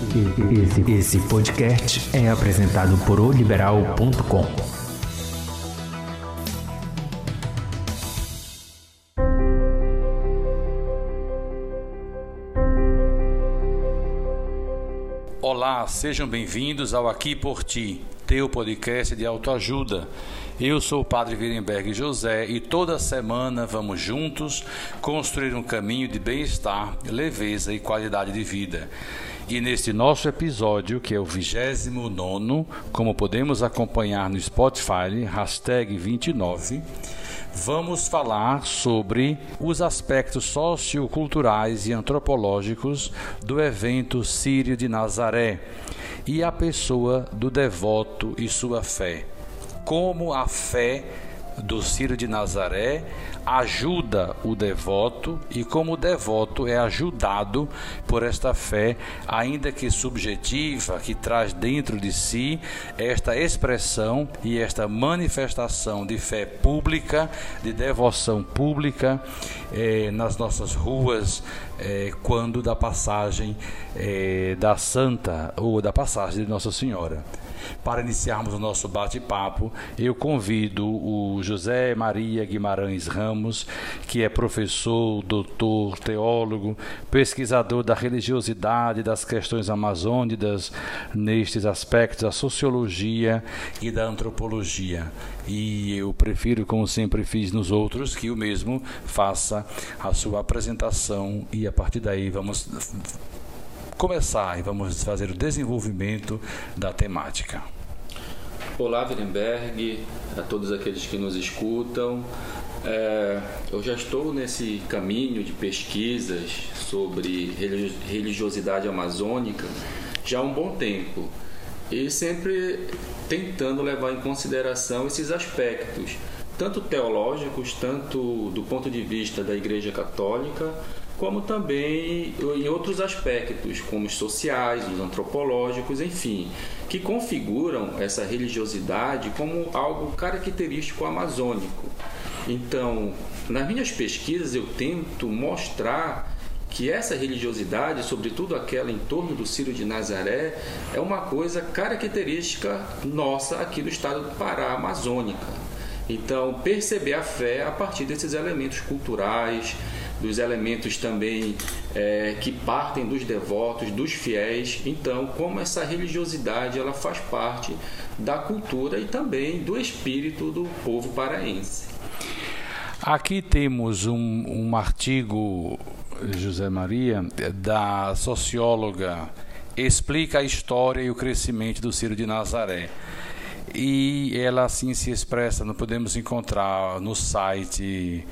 Esse, esse podcast é apresentado por oliberal.com. Olá, sejam bem-vindos ao Aqui por Ti, teu podcast de autoajuda. Eu sou o Padre Virenberg José e toda semana vamos juntos construir um caminho de bem-estar, leveza e qualidade de vida. E neste nosso episódio, que é o 29, como podemos acompanhar no Spotify, hashtag 29, vamos falar sobre os aspectos socioculturais e antropológicos do evento Sírio de Nazaré e a pessoa do devoto e sua fé. Como a fé do Ciro de Nazaré ajuda o devoto e como o devoto é ajudado por esta fé, ainda que subjetiva, que traz dentro de si esta expressão e esta manifestação de fé pública, de devoção pública eh, nas nossas ruas, eh, quando da passagem eh, da Santa ou da passagem de Nossa Senhora. Para iniciarmos o nosso bate-papo, eu convido o José Maria Guimarães Ramos, que é professor, doutor, teólogo, pesquisador da religiosidade, das questões amazônicas, nestes aspectos da sociologia e da antropologia. E eu prefiro, como sempre fiz nos outros, que o mesmo faça a sua apresentação e a partir daí vamos começar e vamos fazer o desenvolvimento da temática. Olá, Wirenberg, a todos aqueles que nos escutam. É, eu já estou nesse caminho de pesquisas sobre religiosidade amazônica já há um bom tempo e sempre tentando levar em consideração esses aspectos, tanto teológicos, tanto do ponto de vista da Igreja Católica, como também em outros aspectos, como os sociais, os antropológicos, enfim, que configuram essa religiosidade como algo característico amazônico. Então, nas minhas pesquisas, eu tento mostrar que essa religiosidade, sobretudo aquela em torno do Círio de Nazaré, é uma coisa característica nossa aqui do estado do Pará, amazônica. Então, perceber a fé a partir desses elementos culturais, dos elementos também é, que partem dos devotos, dos fiéis. Então, como essa religiosidade ela faz parte da cultura e também do espírito do povo paraense. Aqui temos um, um artigo, José Maria, da socióloga explica a história e o crescimento do Ciro de Nazaré. E ela assim se expressa, não podemos encontrar no site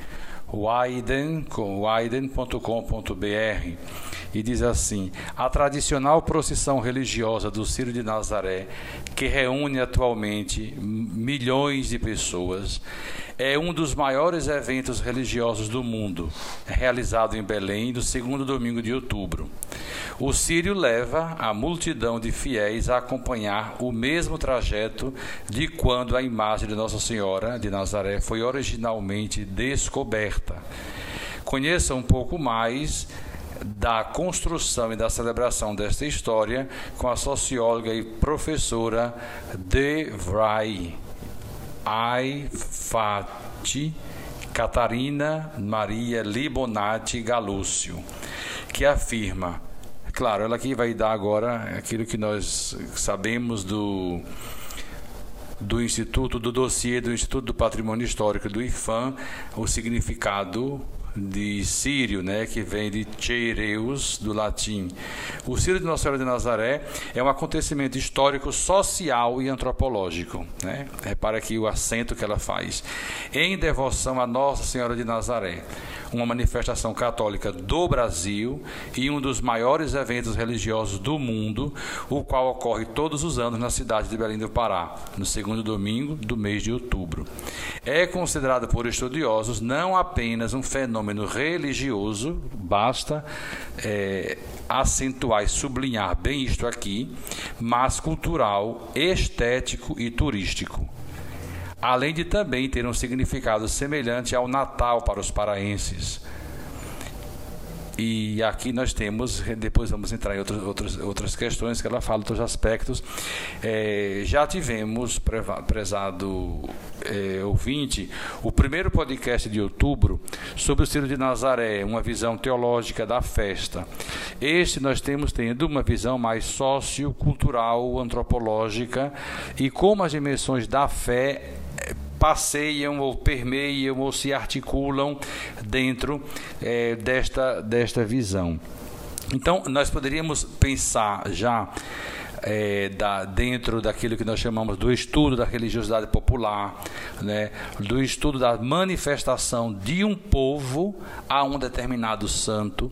widen.com.br e diz assim: a tradicional procissão religiosa do Ciro de Nazaré, que reúne atualmente milhões de pessoas, é um dos maiores eventos religiosos do mundo, realizado em Belém no segundo domingo de outubro. O Sírio leva a multidão de fiéis a acompanhar o mesmo trajeto de quando a imagem de Nossa Senhora de Nazaré foi originalmente descoberta. Conheça um pouco mais da construção e da celebração desta história com a socióloga e professora De Vrij. Aifati Catarina Maria Libonati Galúcio, que afirma, claro, ela aqui vai dar agora aquilo que nós sabemos do do Instituto, do dossiê do Instituto do Patrimônio Histórico do IFAM, o significado de Sírio, né, que vem de Cheireus, do latim. O Sírio de Nossa Senhora de Nazaré é um acontecimento histórico, social e antropológico. Né? Repara aqui o acento que ela faz. Em devoção a Nossa Senhora de Nazaré uma manifestação católica do Brasil e um dos maiores eventos religiosos do mundo, o qual ocorre todos os anos na cidade de Belém do Pará, no segundo domingo do mês de outubro. É considerado por estudiosos não apenas um fenômeno religioso, basta é, acentuar e sublinhar bem isto aqui, mas cultural, estético e turístico além de também ter um significado semelhante ao Natal para os paraenses. E aqui nós temos, depois vamos entrar em outras, outras, outras questões que ela fala, outros aspectos. É, já tivemos, prezado é, ouvinte, o primeiro podcast de outubro sobre o Ciro de Nazaré, uma visão teológica da festa. Este nós temos tendo uma visão mais sociocultural, antropológica e como as dimensões da fé passeiam ou permeiam ou se articulam dentro é, desta, desta visão. Então, nós poderíamos pensar já é, da, dentro daquilo que nós chamamos do estudo da religiosidade popular, né, do estudo da manifestação de um povo a um determinado santo,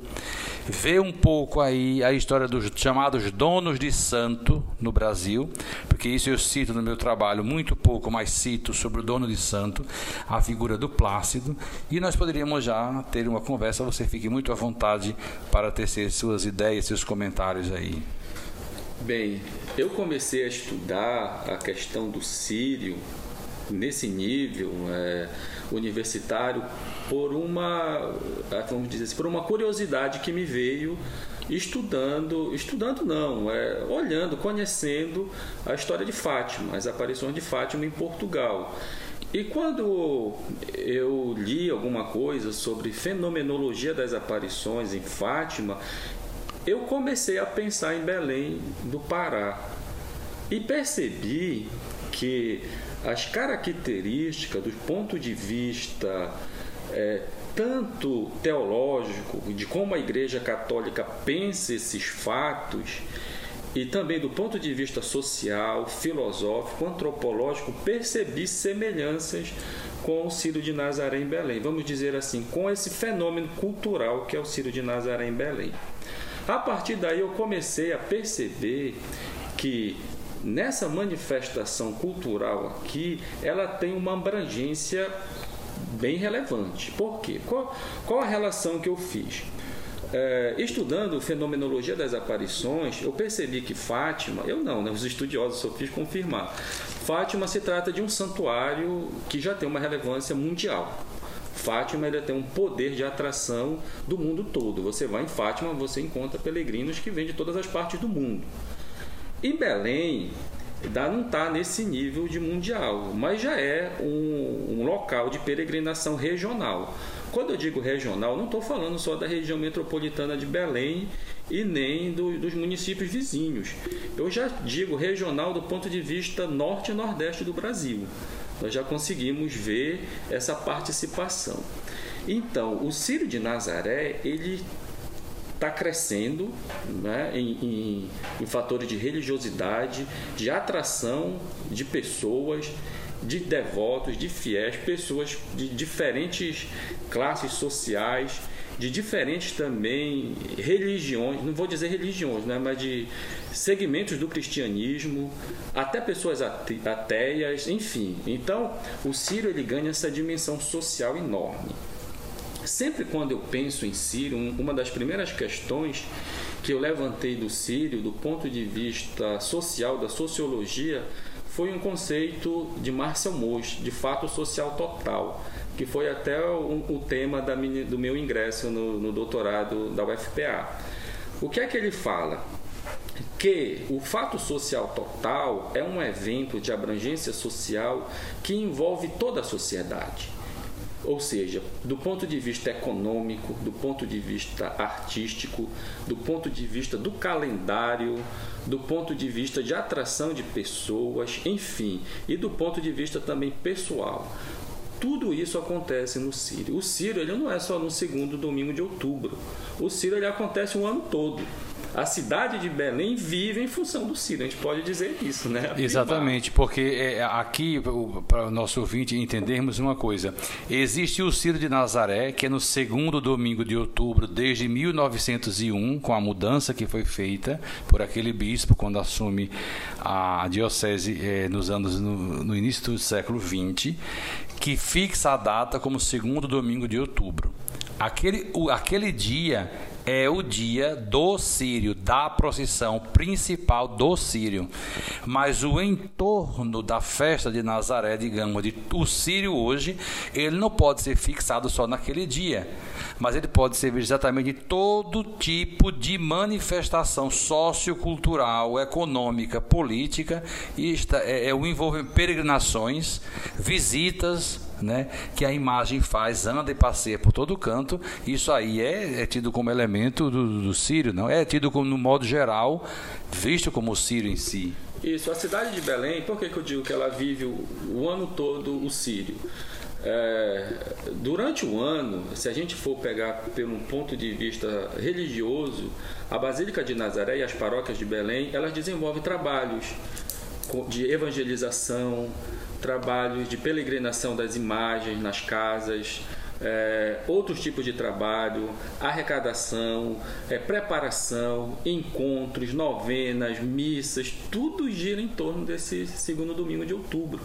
ver um pouco aí a história dos chamados donos de santo no Brasil, porque isso eu cito no meu trabalho muito pouco, mas cito sobre o dono de santo, a figura do Plácido, e nós poderíamos já ter uma conversa, você fique muito à vontade para tecer suas ideias, seus comentários aí. Bem, eu comecei a estudar a questão do Sírio nesse nível é, universitário por uma, é, vamos dizer assim, por uma curiosidade que me veio estudando, estudando não, é, olhando, conhecendo a história de Fátima, as aparições de Fátima em Portugal. E quando eu li alguma coisa sobre fenomenologia das aparições em Fátima, eu comecei a pensar em Belém do Pará e percebi que as características do ponto de vista é, tanto teológico, de como a Igreja Católica pensa esses fatos, e também do ponto de vista social, filosófico, antropológico, percebi semelhanças com o Ciro de Nazaré em Belém. Vamos dizer assim, com esse fenômeno cultural que é o Ciro de Nazaré em Belém. A partir daí eu comecei a perceber que nessa manifestação cultural aqui, ela tem uma abrangência bem relevante. Por quê? Qual, qual a relação que eu fiz? É, estudando fenomenologia das aparições, eu percebi que Fátima, eu não, né, os estudiosos só fiz confirmar, Fátima se trata de um santuário que já tem uma relevância mundial. Fátima ele tem um poder de atração do mundo todo. Você vai em Fátima, você encontra peregrinos que vêm de todas as partes do mundo. Em Belém, não está nesse nível de mundial, mas já é um, um, local de peregrinação regional. Quando eu digo regional, não estou falando só da região metropolitana de Belém e nem do, dos municípios vizinhos. Eu já digo regional do ponto de vista norte e nordeste do Brasil nós já conseguimos ver essa participação. Então, o Círio de Nazaré, ele está crescendo né, em, em, em fatores de religiosidade, de atração de pessoas, de devotos, de fiéis, pessoas de diferentes classes sociais, de diferentes também religiões, não vou dizer religiões, né, mas de segmentos do cristianismo, até pessoas ateias, enfim. Então, o Sírio ele ganha essa dimensão social enorme. Sempre quando eu penso em Sírio, uma das primeiras questões que eu levantei do Sírio, do ponto de vista social, da sociologia, foi um conceito de Marcel Mauss, de fato social total, que foi até o, o tema da, do meu ingresso no, no doutorado da UFPA. O que é que ele fala? que o fato social total é um evento de abrangência social que envolve toda a sociedade. Ou seja, do ponto de vista econômico, do ponto de vista artístico, do ponto de vista do calendário, do ponto de vista de atração de pessoas, enfim, e do ponto de vista também pessoal. Tudo isso acontece no Círio. O Círio ele não é só no segundo domingo de outubro. O Círio ele acontece o ano todo a cidade de Belém vive em função do Ciro. A gente pode dizer isso, né? Exatamente, porque é, aqui, para o nosso ouvinte entendermos uma coisa, existe o Ciro de Nazaré, que é no segundo domingo de outubro, desde 1901, com a mudança que foi feita por aquele bispo, quando assume a diocese é, nos anos, no, no início do século XX, que fixa a data como segundo domingo de outubro. Aquele, o, aquele dia é o dia do Sírio, da procissão principal do Sírio. Mas o entorno da festa de Nazaré, digamos, de o Sírio hoje, ele não pode ser fixado só naquele dia, mas ele pode servir exatamente de todo tipo de manifestação sociocultural, econômica, política, e é, é o envolvimento peregrinações, visitas, né, que a imagem faz, anda e passeia por todo canto, isso aí é, é tido como elemento do, do Sírio, não é tido como, no modo geral, visto como o Sírio em si. Isso, a cidade de Belém, por que, que eu digo que ela vive o, o ano todo o Sírio? É, durante o ano, se a gente for pegar pelo ponto de vista religioso, a Basílica de Nazaré e as paróquias de Belém, elas desenvolvem trabalhos de evangelização, trabalhos de peregrinação das imagens nas casas, é, outros tipos de trabalho, arrecadação, é, preparação, encontros, novenas, missas, tudo gira em torno desse segundo domingo de outubro.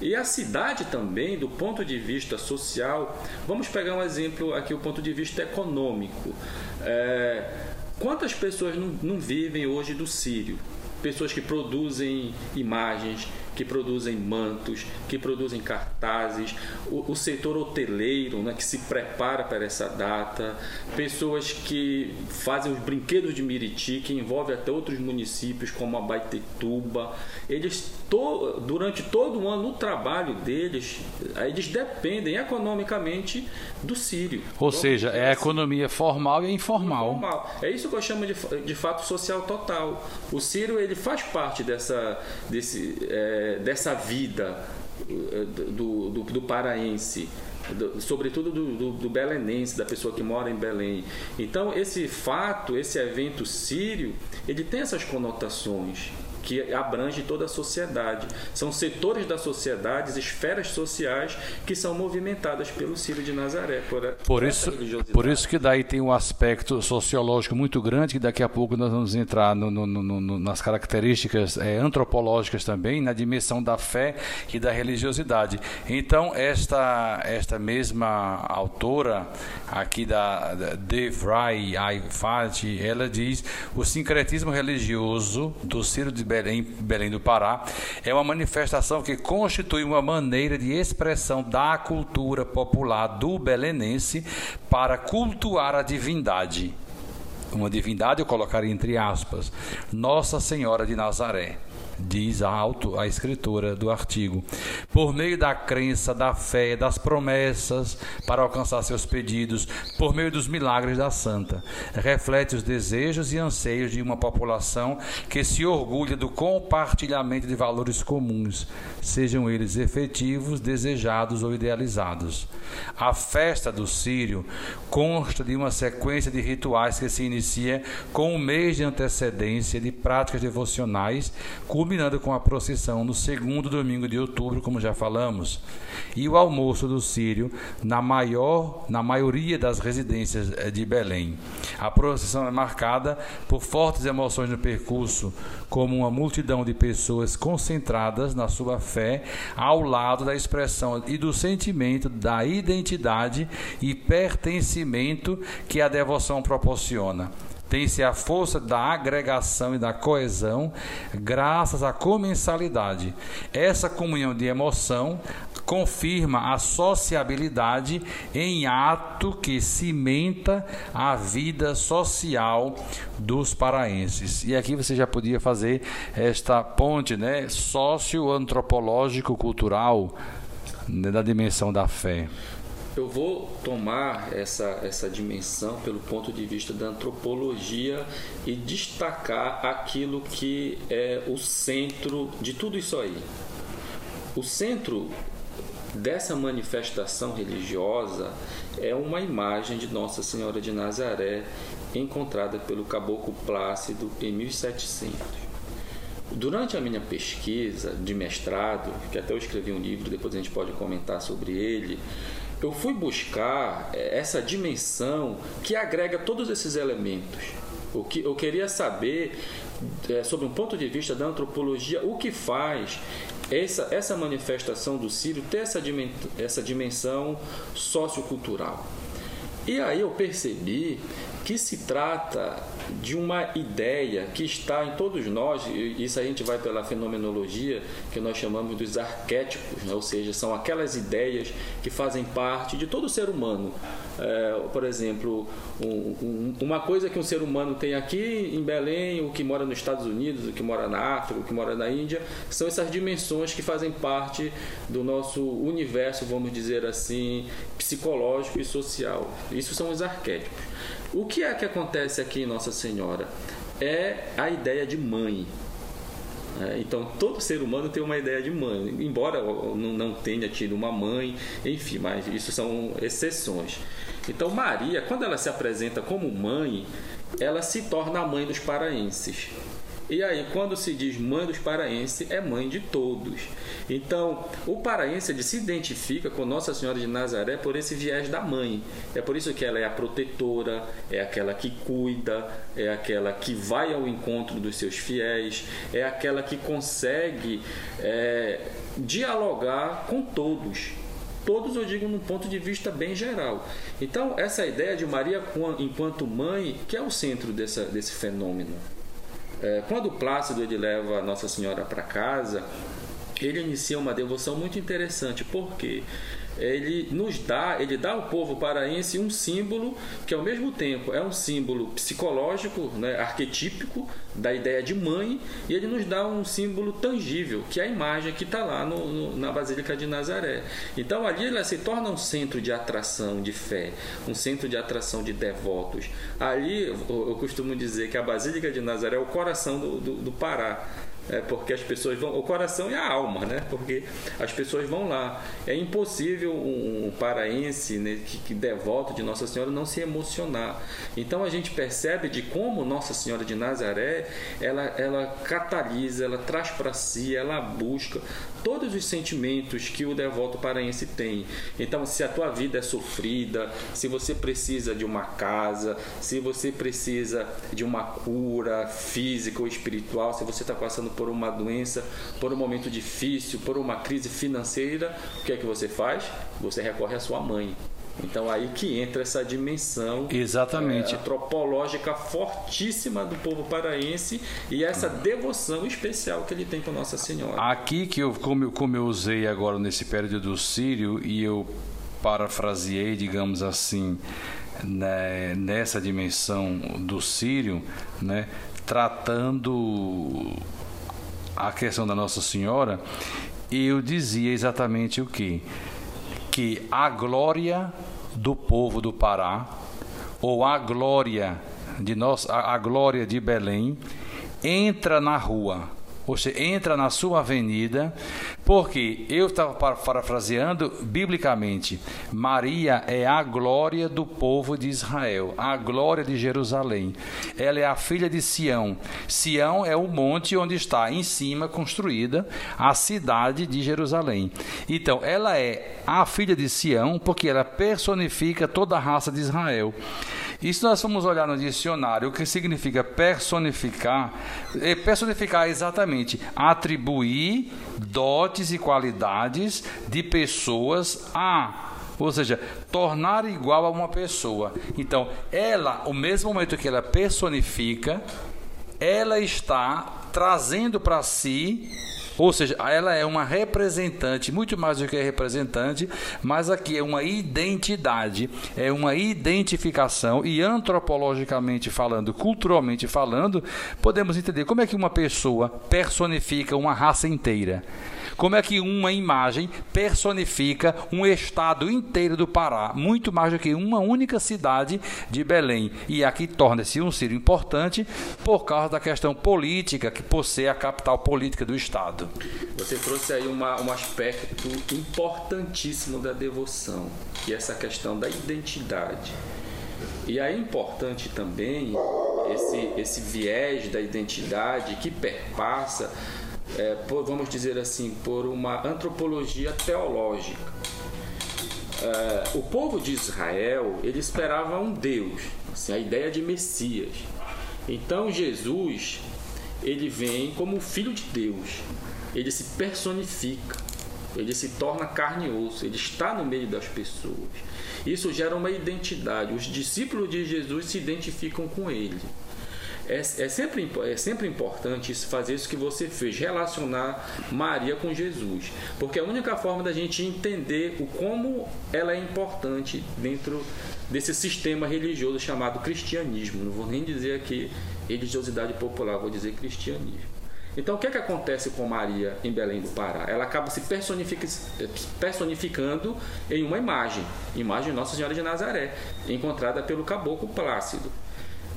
E a cidade também, do ponto de vista social, vamos pegar um exemplo aqui, o ponto de vista econômico. É, quantas pessoas não, não vivem hoje do Sírio? Pessoas que produzem imagens, que produzem mantos, que produzem cartazes, o, o, setor hoteleiro né, que se prepara para essa data, pessoas que fazem os brinquedos de Miriti, que envolve até outros municípios como Abaetetuba. Eles, to, durante todo o ano, o trabalho deles, eles dependem economicamente do Sírio. Ou então, seja, é a economia formal e informal. informal. É isso que eu chamo de, de fato social total. O Sírio ele faz parte dessa, desse, é, dessa vida é, do, do, do paraense. Do, sobretudo do, do, do, belenense, da pessoa que mora em Belém. Então, esse fato, esse evento sírio, ele tem essas conotações que abrange toda a sociedade. São setores da sociedade, esferas sociais que são movimentadas pelo Ciro de Nazaré. Por, por isso, por isso que daí tem um aspecto sociológico muito grande, que daqui a pouco nós vamos entrar no, no, no, nas características é, antropológicas também, na dimensão da fé e da religiosidade. Então, esta, esta mesma autora aqui da, da Devrai Aifati, ela diz o sincretismo religioso do Ciro de Belém, Belém do Pará, é uma manifestação que constitui uma maneira de expressão da cultura popular do belenense para cultuar a divindade. Uma divindade eu colocaria entre aspas, Nossa Senhora de Nazaré diz a, auto, a escritora do artigo, por meio da crença, da fé, das promessas para alcançar seus pedidos, por meio dos milagres da santa. Reflete os desejos e anseios de uma população que se orgulha do compartilhamento de valores comuns, sejam eles efetivos, desejados ou idealizados. A festa do Sírio consta de uma sequência de rituais que se inicia com um mês de antecedência de práticas devocionais, culminando com a procissão no segundo domingo de outubro, como já falamos, e o almoço do Sírio na maior, na maioria das residências eh, de Belém. A procissão é marcada por fortes emoções no percurso, como uma multidão de pessoas concentradas na sua fé, ao lado da expressão e do sentimento da identidade e pertencimento que a devoção proporciona tem-se a força da agregação e da coesão graças à comensalidade. Essa comunhão de emoção confirma a sociabilidade em ato que cimenta a vida social dos paraenses. E aqui você já podia fazer esta ponte, né, socioantropológico cultural né, da dimensão da fé eu vou tomar essa, essa dimensão pelo ponto de vista da antropologia e destacar aquilo que é o centro de tudo isso aí. O centro dessa manifestação religiosa é uma imagem de Nossa Senhora de Nazaré encontrada pelo Caboclo Plácido em 1700. Durante a minha pesquisa de mestrado, que até eu escrevi um livro, depois a gente pode comentar sobre ele, eu fui buscar é, essa dimensão que agrega todos esses elementos. O que eu queria saber, é, sobre um ponto de vista da antropologia, o que faz essa, essa manifestação do Sírio ter essa, essa dimensão sociocultural. E aí eu percebi que se trata de uma ideia que está em todos nós, isso a gente vai pela fenomenologia, que nós chamamos dos arquétipos, né? ou seja, são aquelas ideias que fazem parte de todo ser humano. É, por exemplo, um, um, uma coisa que um ser humano tem aqui em Belém, o que mora nos Estados Unidos, o que mora na África, o que mora na Índia, são essas dimensões que fazem parte do nosso universo, vamos dizer assim, psicológico e social. Isso são os arquétipos. O que é que acontece aqui em Nossa Senhora? É a ideia de mãe. É, então, todo ser humano tem uma ideia de mãe, embora não tenha tido uma mãe, enfim, mas isso são exceções. Então, Maria, quando ela se apresenta como mãe, ela se torna a mãe dos paraenses. E aí, quando se diz mãe dos paraenses, é mãe de todos. Então, o paraense ele se identifica com Nossa Senhora de Nazaré por esse viés da mãe. É por isso que ela é a protetora, é aquela que cuida, é aquela que vai ao encontro dos seus fiéis, é aquela que consegue é, dialogar com todos todos eu digo num ponto de vista bem geral. Então, essa ideia de Maria enquanto mãe, que é o centro dessa, desse fenômeno. É, quando Plácido ele leva Nossa Senhora para casa, ele inicia uma devoção muito interessante, porque ele nos dá, ele dá ao povo paraense um símbolo que ao mesmo tempo é um símbolo psicológico, né, arquetípico da ideia de mãe, e ele nos dá um símbolo tangível, que é a imagem que está lá no, no, na Basílica de Nazaré. Então ali ela se torna um centro de atração de fé, um centro de atração de devotos. Ali eu, eu costumo dizer que a Basílica de Nazaré é o coração do, do, do Pará é, porque as pessoas vão, o coração e a alma, né? Porque as pessoas vão lá. É impossível um, paraense né, que, que devoto de Nossa Senhora não se emocionar. Então a gente percebe de como Nossa Senhora de Nazaré ela, ela catalisa, ela traz para si, ela busca todos os sentimentos que o devoto paraense tem. Então, se a tua vida é sofrida, se você precisa de uma casa, se você precisa de uma cura física ou espiritual, se você está passando por uma doença, por um momento difícil, por uma crise financeira, o que é que você faz? Você recorre à sua mãe. Então aí que entra essa dimensão Exatamente. É, antropológica fortíssima do povo paraense e essa devoção especial que ele tem com Nossa Senhora. Aqui que eu como, eu, como eu usei agora nesse período do Sírio e eu parafraseei, digamos assim, né, nessa dimensão do Sírio, né, tratando a questão da Nossa Senhora, eu dizia exatamente o que? Que a glória do povo do Pará, ou a glória de nós, a, glória de Belém, entra na rua você entra na sua avenida, porque eu estava parafraseando biblicamente: Maria é a glória do povo de Israel, a glória de Jerusalém. Ela é a filha de Sião. Sião é o monte onde está em cima construída a cidade de Jerusalém. Então, ela é a filha de Sião porque ela personifica toda a raça de Israel. E se nós formos olhar no dicionário, o que significa personificar, é personificar exatamente atribuir dotes e qualidades de pessoas a ou seja, tornar igual a uma pessoa. Então, ela, o mesmo momento que ela personifica, ela está trazendo para si ou seja, ela é uma representante, muito mais do que representante, mas aqui é uma identidade, é uma identificação e antropologicamente falando, culturalmente falando, podemos entender como é que uma pessoa personifica uma raça inteira. Como é que uma imagem personifica um estado inteiro do Pará, muito mais do que uma única cidade de Belém. E aqui torna-se um sírio importante por causa da questão política, que por ser a capital política do estado. Você trouxe aí uma, um aspecto importantíssimo da devoção, que é essa questão da identidade. E é importante também esse, esse viés da identidade que perpassa é, por, vamos dizer assim, por uma antropologia teológica. É, o povo de Israel ele esperava um Deus, assim, a ideia de Messias. Então Jesus ele vem como filho de Deus, ele se personifica. ele se torna carne e osso, ele está no meio das pessoas. Isso gera uma identidade. Os discípulos de Jesus se identificam com ele. É, é, sempre, é sempre importante fazer isso que você fez, relacionar Maria com Jesus. Porque é a única forma da gente entender o como ela é importante dentro desse sistema religioso chamado cristianismo. Não vou nem dizer aqui religiosidade popular, vou dizer cristianismo. Então, o que, é que acontece com Maria em Belém do Pará? Ela acaba se personificando em uma imagem, imagem Nossa Senhora de Nazaré, encontrada pelo caboclo Plácido.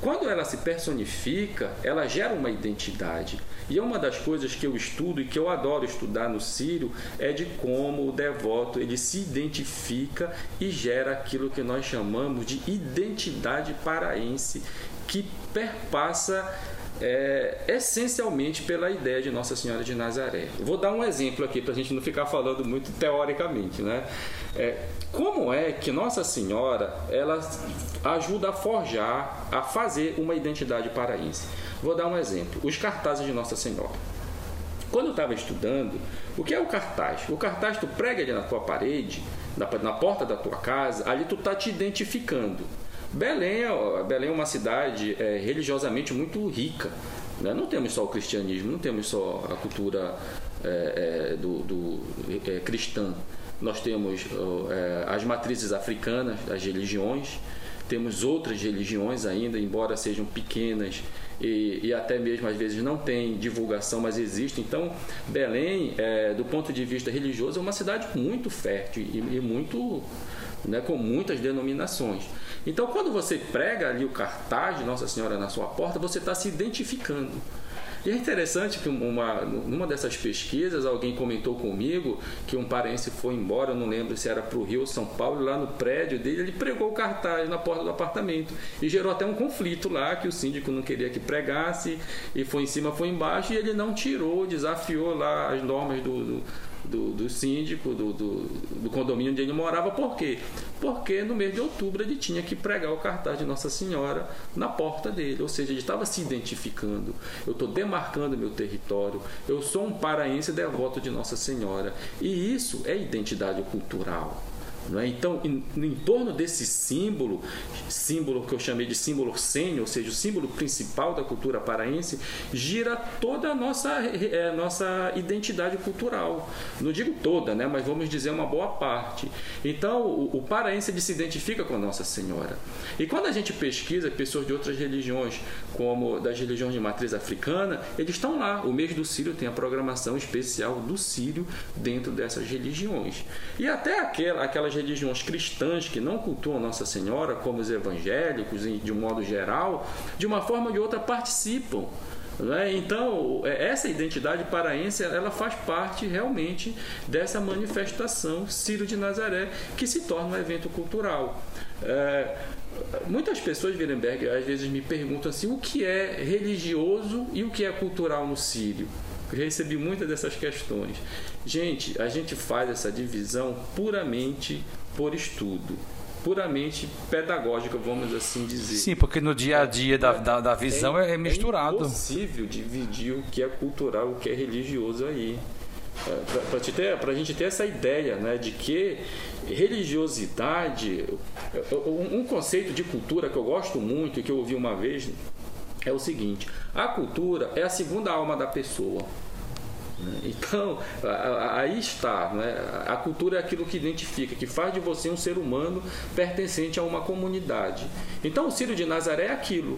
Quando ela se personifica, ela gera uma identidade. E é uma das coisas que eu estudo e que eu adoro estudar no Sírio é de como o devoto ele se identifica e gera aquilo que nós chamamos de identidade paraense que perpassa é, essencialmente pela ideia de Nossa Senhora de Nazaré. Vou dar um exemplo aqui para a gente não ficar falando muito teoricamente, né? É, como é que Nossa Senhora ela ajuda a forjar, a fazer uma identidade paraense? Vou dar um exemplo: os cartazes de Nossa Senhora. Quando eu estava estudando, o que é o cartaz? O cartaz tu prega ali na tua parede, na, na porta da tua casa, ali tu tá te identificando. Belém é, Belém é uma cidade é, religiosamente muito rica. Né? Não temos só o cristianismo, não temos só a cultura é, é do, do é, cristã. Nós temos é, as matrizes africanas, as religiões, temos outras religiões ainda, embora sejam pequenas e, e, até mesmo às vezes não tem divulgação, mas existe. Então, Belém, é, do ponto de vista religioso, é uma cidade muito fértil e, e muito, né, com muitas denominações. Então, quando você prega ali o cartaz de Nossa Senhora na sua porta, você está se identificando. E é interessante que uma, numa dessas pesquisas alguém comentou comigo que um parente foi embora, eu não lembro se era para o Rio ou São Paulo, lá no prédio dele, ele pregou o cartaz na porta do apartamento e gerou até um conflito lá que o síndico não queria que pregasse e foi em cima, foi embaixo e ele não tirou, desafiou lá as normas do, do do, do síndico, do, do, do, condomínio onde ele morava. Por quê? Porque no mês de outubro ele tinha que pregar o cartaz de Nossa Senhora na porta dele. Ou seja, ele estava se identificando. Eu estou demarcando meu território. Eu sou um paraense devoto de Nossa Senhora. E isso é identidade cultural. É? Então, em, em, torno desse símbolo, símbolo que eu chamei de símbolo sênior, ou seja, o símbolo principal da cultura paraense, gira toda a nossa, é, nossa identidade cultural. Não digo toda, né? mas vamos dizer uma boa parte. Então, o, o paraense se identifica com Nossa Senhora. E quando a gente pesquisa pessoas de outras religiões, como das religiões de matriz africana, eles estão lá. O mês do Sírio tem a programação especial do Sírio dentro dessas religiões. E até aquela, religiões cristãs que não cultuam Nossa Senhora, como os evangélicos, de um modo geral, de uma forma ou de outra participam. Né? Então, é, essa identidade paraense ela faz parte realmente dessa manifestação Ciro de Nazaré, que se torna um evento cultural. É, muitas pessoas, Wirenberg, às vezes me perguntam assim, o que é religioso e o que é cultural no Sírio? Eu recebi muitas dessas questões. Gente, a gente faz essa divisão puramente por estudo puramente pedagógica, vamos assim dizer. Sim, porque no dia a dia da, da, da visão é, é misturado. É impossível dividir o que é cultural, o que é religioso aí. É, Para a gente ter essa ideia né, de que religiosidade, um conceito de cultura que eu gosto muito e que eu ouvi uma vez é o seguinte: a cultura é a segunda alma da pessoa. Né? Então, aí está. Né? A cultura é aquilo que identifica, que faz de você um ser humano pertencente a uma comunidade. Então, o Círio de Nazaré é aquilo.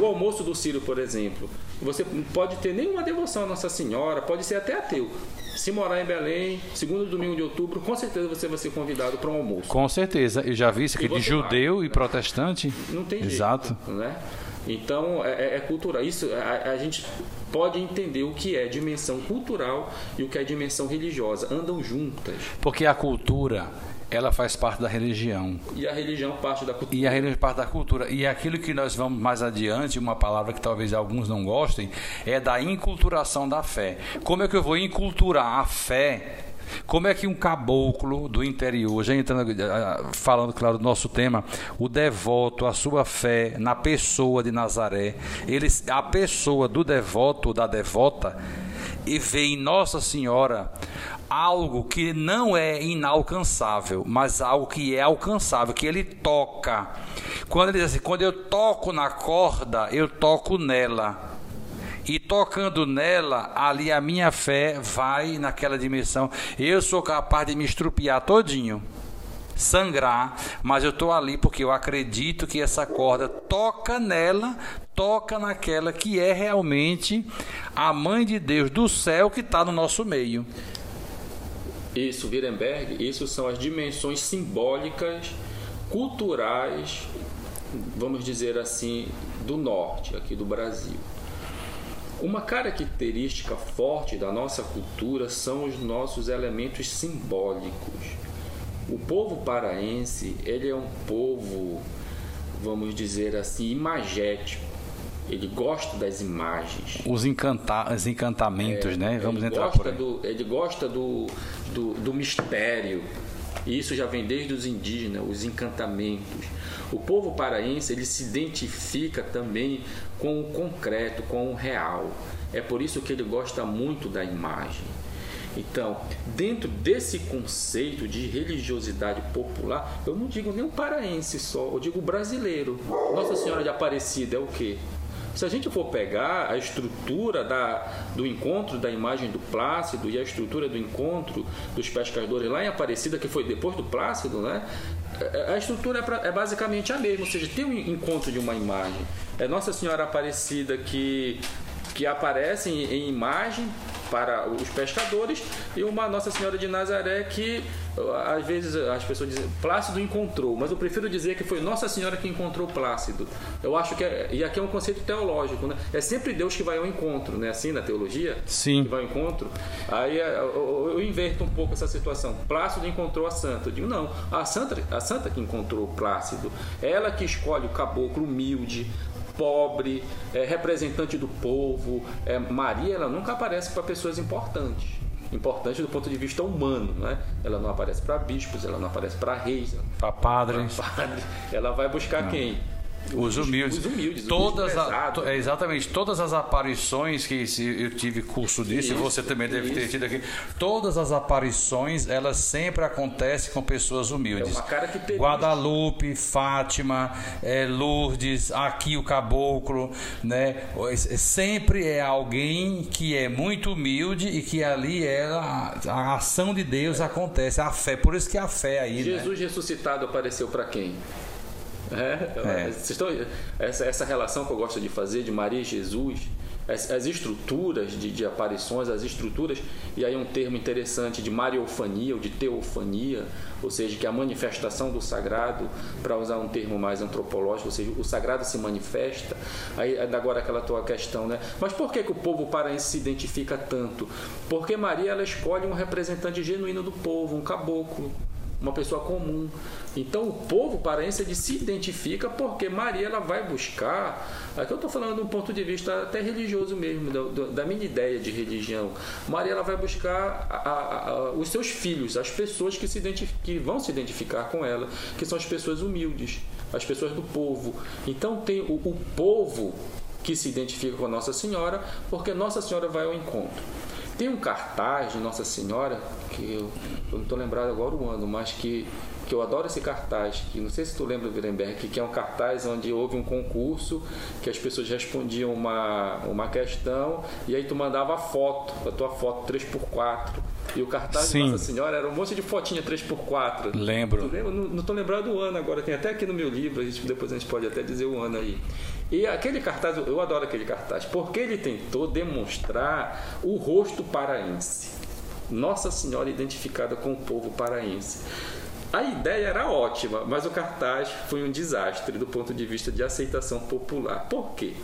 O almoço do Círio, por exemplo. Você pode ter nenhuma devoção a Nossa Senhora, pode ser até ateu. Se morar em Belém, segundo domingo de outubro, com certeza você vai ser convidado para um almoço. Com certeza. Eu já vi isso aqui de judeu vai, e protestante. Não tem Exato. jeito. Né? Então, é, é, é cultural. Isso a, a, gente pode entender o que é dimensão cultural e o que é dimensão religiosa. Andam juntas. Porque a cultura ela faz parte da religião. E a religião parte da cultura. E a religião parte da cultura. E aquilo que nós vamos mais adiante, uma palavra que talvez alguns não gostem, é da inculturação da fé. Como é que eu vou inculturar a fé como é que um caboclo do interior, já entrando, falando, claro, do nosso tema, o devoto, a sua fé na pessoa de Nazaré, ele, a pessoa do devoto, da devota, e vê em Nossa Senhora algo que não é inalcançável, mas algo que é alcançável, que ele toca. Quando ele diz assim, quando eu toco na corda, eu toco nela. E tocando nela, ali a minha fé vai naquela dimensão. Eu sou capaz de me estrupiar todinho sangrar, mas eu estou ali porque eu acredito que essa corda toca nela, toca naquela que é realmente a mãe de Deus do céu que está no nosso meio. Isso, Wittenberg, isso são as dimensões simbólicas, culturais, vamos dizer assim, do norte, aqui do Brasil. Uma característica forte da nossa cultura são os nossos elementos simbólicos. O povo paraense, ele é um povo, vamos dizer assim, imagético. Ele gosta das imagens. Os, encanta os encantamentos, é, né? Vamos entrar por aí. Do, ele gosta do, do, do mistério. E isso já vem desde os indígenas, os encantamentos. O povo paraense ele se identifica também com o concreto, com o real. É por isso que ele gosta muito da imagem. Então, dentro desse conceito de religiosidade popular, eu não digo nem o paraense só, eu digo brasileiro. Nossa Senhora de Aparecida é o quê? Se a gente for pegar a estrutura da, do encontro da imagem do Plácido e a estrutura do encontro dos pescadores lá em Aparecida, que foi depois do Plácido, né? É, a estrutura é, é basicamente a mesma, ou seja, tem um encontro de uma imagem. É Nossa Senhora Aparecida que que aparece em, em imagem para os pescadores e uma Nossa Senhora de Nazaré que às vezes as pessoas dizem Plácido encontrou, mas eu prefiro dizer que foi Nossa Senhora que encontrou Plácido. Eu acho que é, e aqui é um conceito teológico, né? É sempre Deus que vai ao encontro, né? Assim na teologia, Sim. que vai ao encontro. Aí é, eu, eu inverto um pouco essa situação. Plácido encontrou a santa. Eu digo não, a santa, a santa que encontrou Plácido, ela que escolhe o caboclo humilde, pobre, é, representante do povo. É, Maria ela nunca aparece para pessoas importantes. Importante do ponto de vista humano, né? Ela não aparece para bispos, ela não aparece para reis, para padres. Padre. Ela vai buscar não. quem? Os humildes. Os humildes. Todas a, to, é, exatamente. Todas as aparições que eu tive curso disso, isso, e você também deve isso. ter tido aqui. Todas as aparições, elas sempre acontecem com pessoas humildes. É Guadalupe, Fátima, é, Lourdes, aqui o Caboclo, né? Sempre é alguém que é muito humilde e que ali é a, a ação de Deus acontece, a fé. Por isso que a fé aí. Né? Jesus né? ressuscitado apareceu para quem? É, é. Estão, essa, essa relação que eu gosto de fazer de Maria e Jesus, as, as estruturas de, de, aparições, as estruturas, e aí um termo interessante de mariofania ou de teofania, ou seja, que é a manifestação do sagrado, para usar um termo mais antropológico, ou seja, o sagrado se manifesta. Aí agora aquela tua questão, né? Mas por que, que o povo paraense se identifica tanto? Porque Maria ela escolhe um representante genuíno do povo, um caboclo uma pessoa comum. Então o povo paraense ele se identifica porque Maria ela vai buscar, aqui eu estou falando de um ponto de vista até religioso mesmo, da, da minha ideia de religião. Maria ela vai buscar a, a, a, os seus filhos, as pessoas que, se que vão se identificar com ela, que são as pessoas humildes, as pessoas do povo. Então tem o, o povo que se identifica com Nossa Senhora, porque Nossa Senhora vai ao encontro. Tem um cartaz de Nossa Senhora, que eu, eu não estou lembrado agora o ano, mas que, que eu adoro esse cartaz, que não sei se tu lembra, Wirenberg, que é um cartaz onde houve um concurso, que as pessoas respondiam uma, uma questão, e aí tu mandava a foto, a tua foto 3x4. E o cartaz Sim. de Nossa Senhora era um monte de fotinha 3x4. Lembro. Não estou lembrado do ano agora, tem até aqui no meu livro, a gente, depois a gente pode até dizer o ano aí. E aquele cartaz, eu adoro aquele cartaz, porque ele tentou demonstrar o rosto paraense. Nossa Senhora identificada com o povo paraense. A ideia era ótima, mas o cartaz foi um desastre do ponto de vista de aceitação popular. Por quê?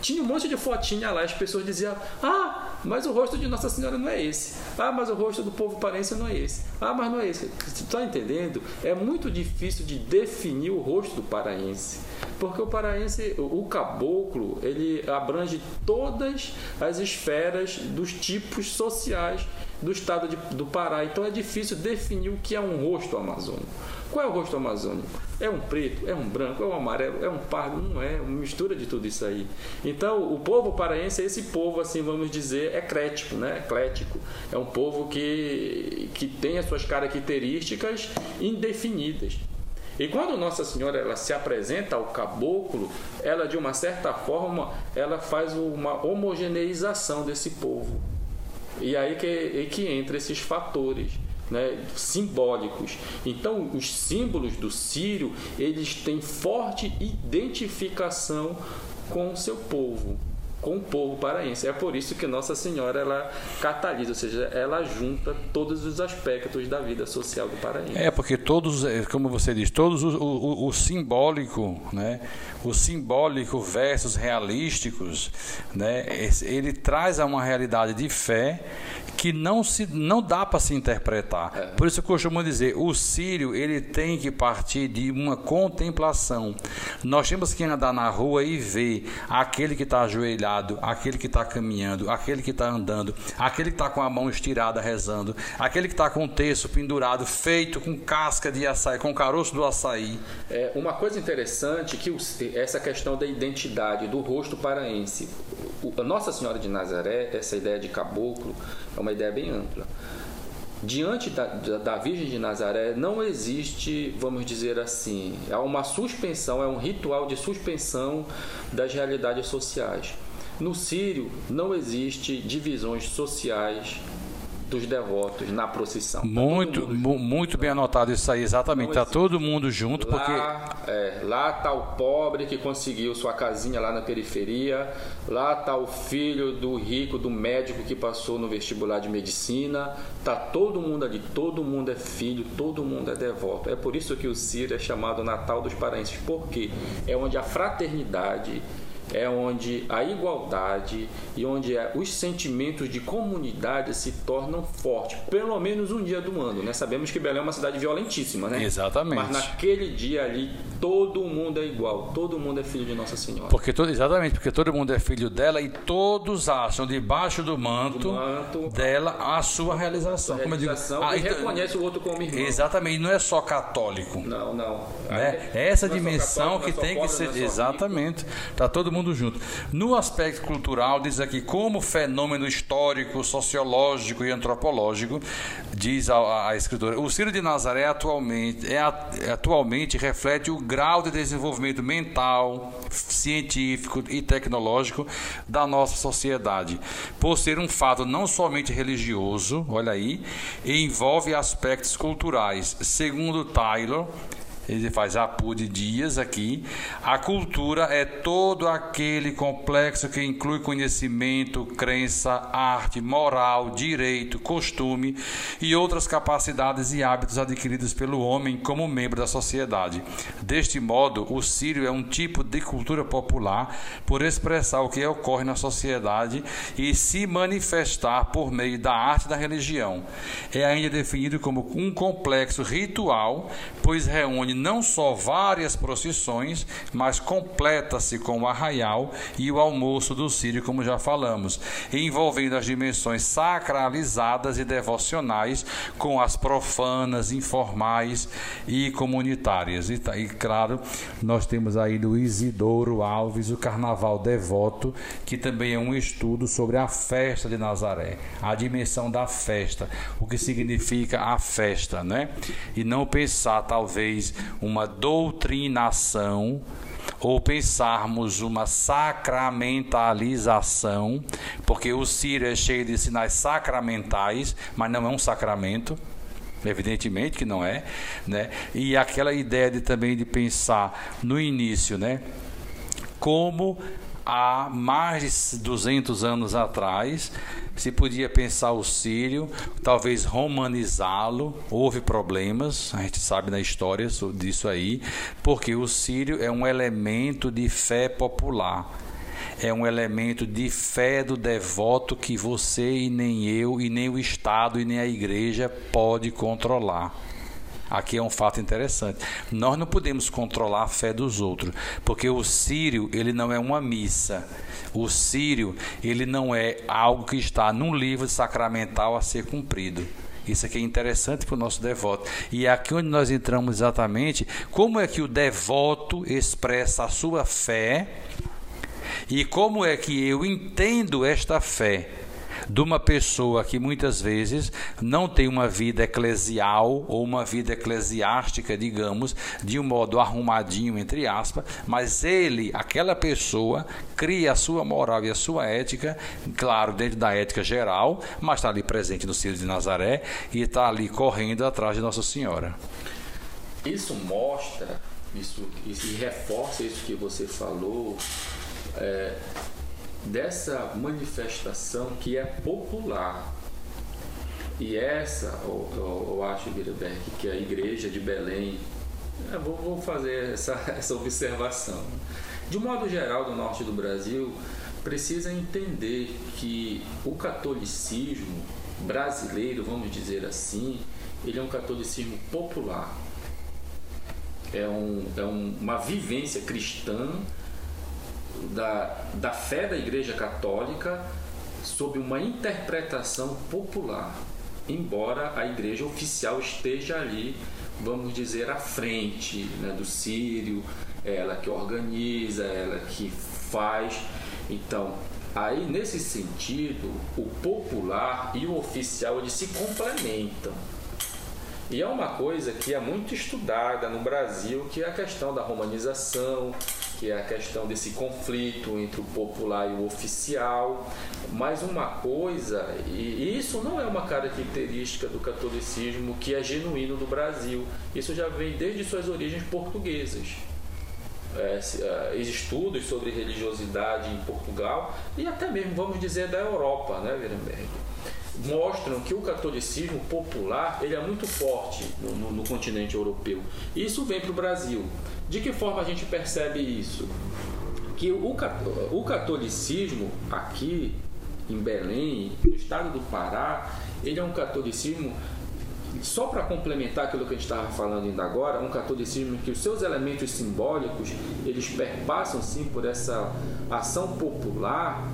Tinha um monte de fotinha lá, as pessoas diziam: Ah, mas o rosto de Nossa Senhora não é esse. Ah, mas o rosto do povo parense não é esse. Ah, mas não é esse. Você está entendendo? É muito difícil de definir o rosto do paraense. Porque o paraense, o caboclo, ele abrange todas as esferas dos tipos sociais do estado de, do Pará. Então é difícil definir o que é um rosto amazônico. Qual é o rosto amazônico? É um preto, é um branco, é um amarelo, é um pardo? Não é, uma mistura de tudo isso aí. Então, o povo paraense é esse povo, assim, vamos dizer, eclético, né? Eclético. É um povo que, que tem as suas características indefinidas. E quando Nossa Senhora ela se apresenta ao caboclo, ela de uma certa forma ela faz uma homogeneização desse povo. E aí que, é que entra esses fatores. Né, simbólicos. Então, os símbolos do Sírio, eles têm forte identificação com o seu povo com o povo paraense. É por isso que Nossa Senhora ela catalisa, ou seja, ela junta todos os aspectos da vida social do paraense. É porque todos, é, como você diz, todos o, o, o simbólico, né, o simbólico versus realísticos, né, ele traz a uma realidade de fé que não se não dá para se interpretar. É. Por isso eu costumo dizer, o sírio ele tem que partir de uma contemplação. Nós temos que andar na rua e ver aquele que está ajoelhado, aquele que está caminhando, aquele que está andando, aquele que está com a mão estirada rezando, aquele que está com o terço pendurado, feito com casca de açaí, com caroço do açaí. É uma coisa interessante que essa questão da identidade do rosto paraense. a Nossa Senhora de Nazaré, essa ideia de caboclo, é uma ideia bem ampla. Diante da, da Virgem de Nazaré não existe, vamos dizer assim, é uma suspensão, é um ritual de suspensão das realidades sociais. No Sírio não existe divisões sociais dos devotos na procissão. Tá muito, muito bem anotado isso aí, exatamente. Está todo mundo junto lá, porque é, lá está o pobre que conseguiu sua casinha lá na periferia, lá está o filho do rico, do médico que passou no vestibular de medicina. Tá todo mundo ali, todo mundo é filho, todo mundo é devoto. É por isso que o Ciro é chamado Natal dos Paraenses, porque é onde a fraternidade é onde a igualdade e onde é, os sentimentos de comunidade se tornam fortes, pelo menos um dia do ano. Né? Sabemos que Belém é uma cidade violentíssima, né? Exatamente. Mas naquele dia ali, todo mundo é igual, todo mundo é filho de Nossa Senhora. Porque todo, exatamente, porque todo mundo é filho dela e todos acham debaixo do manto, do manto dela a sua realização. A realização como eu digo, ah, e reconhece o outro como irmão. Exatamente, não é só católico. Não, não. Né? É essa dimensão católico, que tem que ser. Exatamente. Está todo mundo mundo junto. No aspecto cultural, diz aqui, como fenômeno histórico, sociológico e antropológico, diz a, a escritora, o Ciro de Nazaré atualmente, é, atualmente reflete o grau de desenvolvimento mental, científico e tecnológico da nossa sociedade, por ser um fato não somente religioso, olha aí, envolve aspectos culturais. Segundo Taylor, ele faz Apu de Dias aqui. A cultura é todo aquele complexo que inclui conhecimento, crença, arte, moral, direito, costume e outras capacidades e hábitos adquiridos pelo homem como membro da sociedade. Deste modo, o sírio é um tipo de cultura popular por expressar o que ocorre na sociedade e se manifestar por meio da arte da religião. É ainda definido como um complexo ritual, pois reúne não só várias procissões, mas completa-se com o arraial e o almoço do Sírio, como já falamos, envolvendo as dimensões sacralizadas e devocionais com as profanas, informais e comunitárias. E, tá, e claro, nós temos aí do Isidoro Alves, o Carnaval Devoto, que também é um estudo sobre a festa de Nazaré, a dimensão da festa, o que significa a festa, né? E não pensar talvez uma doutrinação ou pensarmos uma sacramentalização, porque o Ciro é cheio de sinais sacramentais, mas não é um sacramento. Evidentemente que não é, né? E aquela ideia de também de pensar no início, né? Como há mais de 200 anos atrás se podia pensar o sírio, talvez romanizá-lo. Houve problemas, a gente sabe na história disso aí, porque o sírio é um elemento de fé popular. É um elemento de fé do devoto que você e nem eu, e nem o Estado, e nem a igreja pode controlar. Aqui é um fato interessante. Nós não podemos controlar a fé dos outros, porque o sírio, ele não é uma missa. O sírio, ele não é algo que está num livro sacramental a ser cumprido. Isso aqui é interessante para o nosso devoto. E é aqui onde nós entramos exatamente como é que o devoto expressa a sua fé e como é que eu entendo esta fé de uma pessoa que muitas vezes não tem uma vida eclesial ou uma vida eclesiástica, digamos, de um modo arrumadinho, entre aspas, mas ele, aquela pessoa, cria a sua moral e a sua ética, claro, dentro da ética geral, mas está ali presente no Círio de Nazaré e está ali correndo atrás de Nossa Senhora. Isso mostra, isso, isso reforça isso que você falou, é, dessa manifestação que é popular. E essa, eu, eu, eu acho, Biraberg, que a igreja de Belém, é, vou, vou, fazer essa, essa observação. De um modo geral, do norte do Brasil, precisa entender que o catolicismo brasileiro, vamos dizer assim, ele é um catolicismo popular. É, um, é um, uma vivência cristã da, da fé da Igreja Católica sob uma interpretação popular, embora a Igreja oficial esteja ali, vamos dizer, à frente né, do Sírio, ela que organiza, ela que faz. Então, aí nesse sentido, o popular e o oficial eles se complementam. E é uma coisa que é muito estudada no Brasil, que é a questão da romanização, que é a questão desse conflito entre o popular e o oficial. Mas uma coisa, e isso não é uma característica do catolicismo que é genuíno do Brasil, isso já vem desde suas origens portuguesas. É, é estudos sobre religiosidade em Portugal e até mesmo, vamos dizer, da Europa, né, Wittenberg? mostram que o catolicismo popular ele é muito forte no, no, no continente europeu. Isso vem para o Brasil. De que forma a gente percebe isso? Que o, o catolicismo aqui em Belém, no estado do Pará, ele é um catolicismo só para complementar aquilo que a gente estava falando ainda agora, um catolicismo que os seus elementos simbólicos eles perpassam sim por essa ação popular.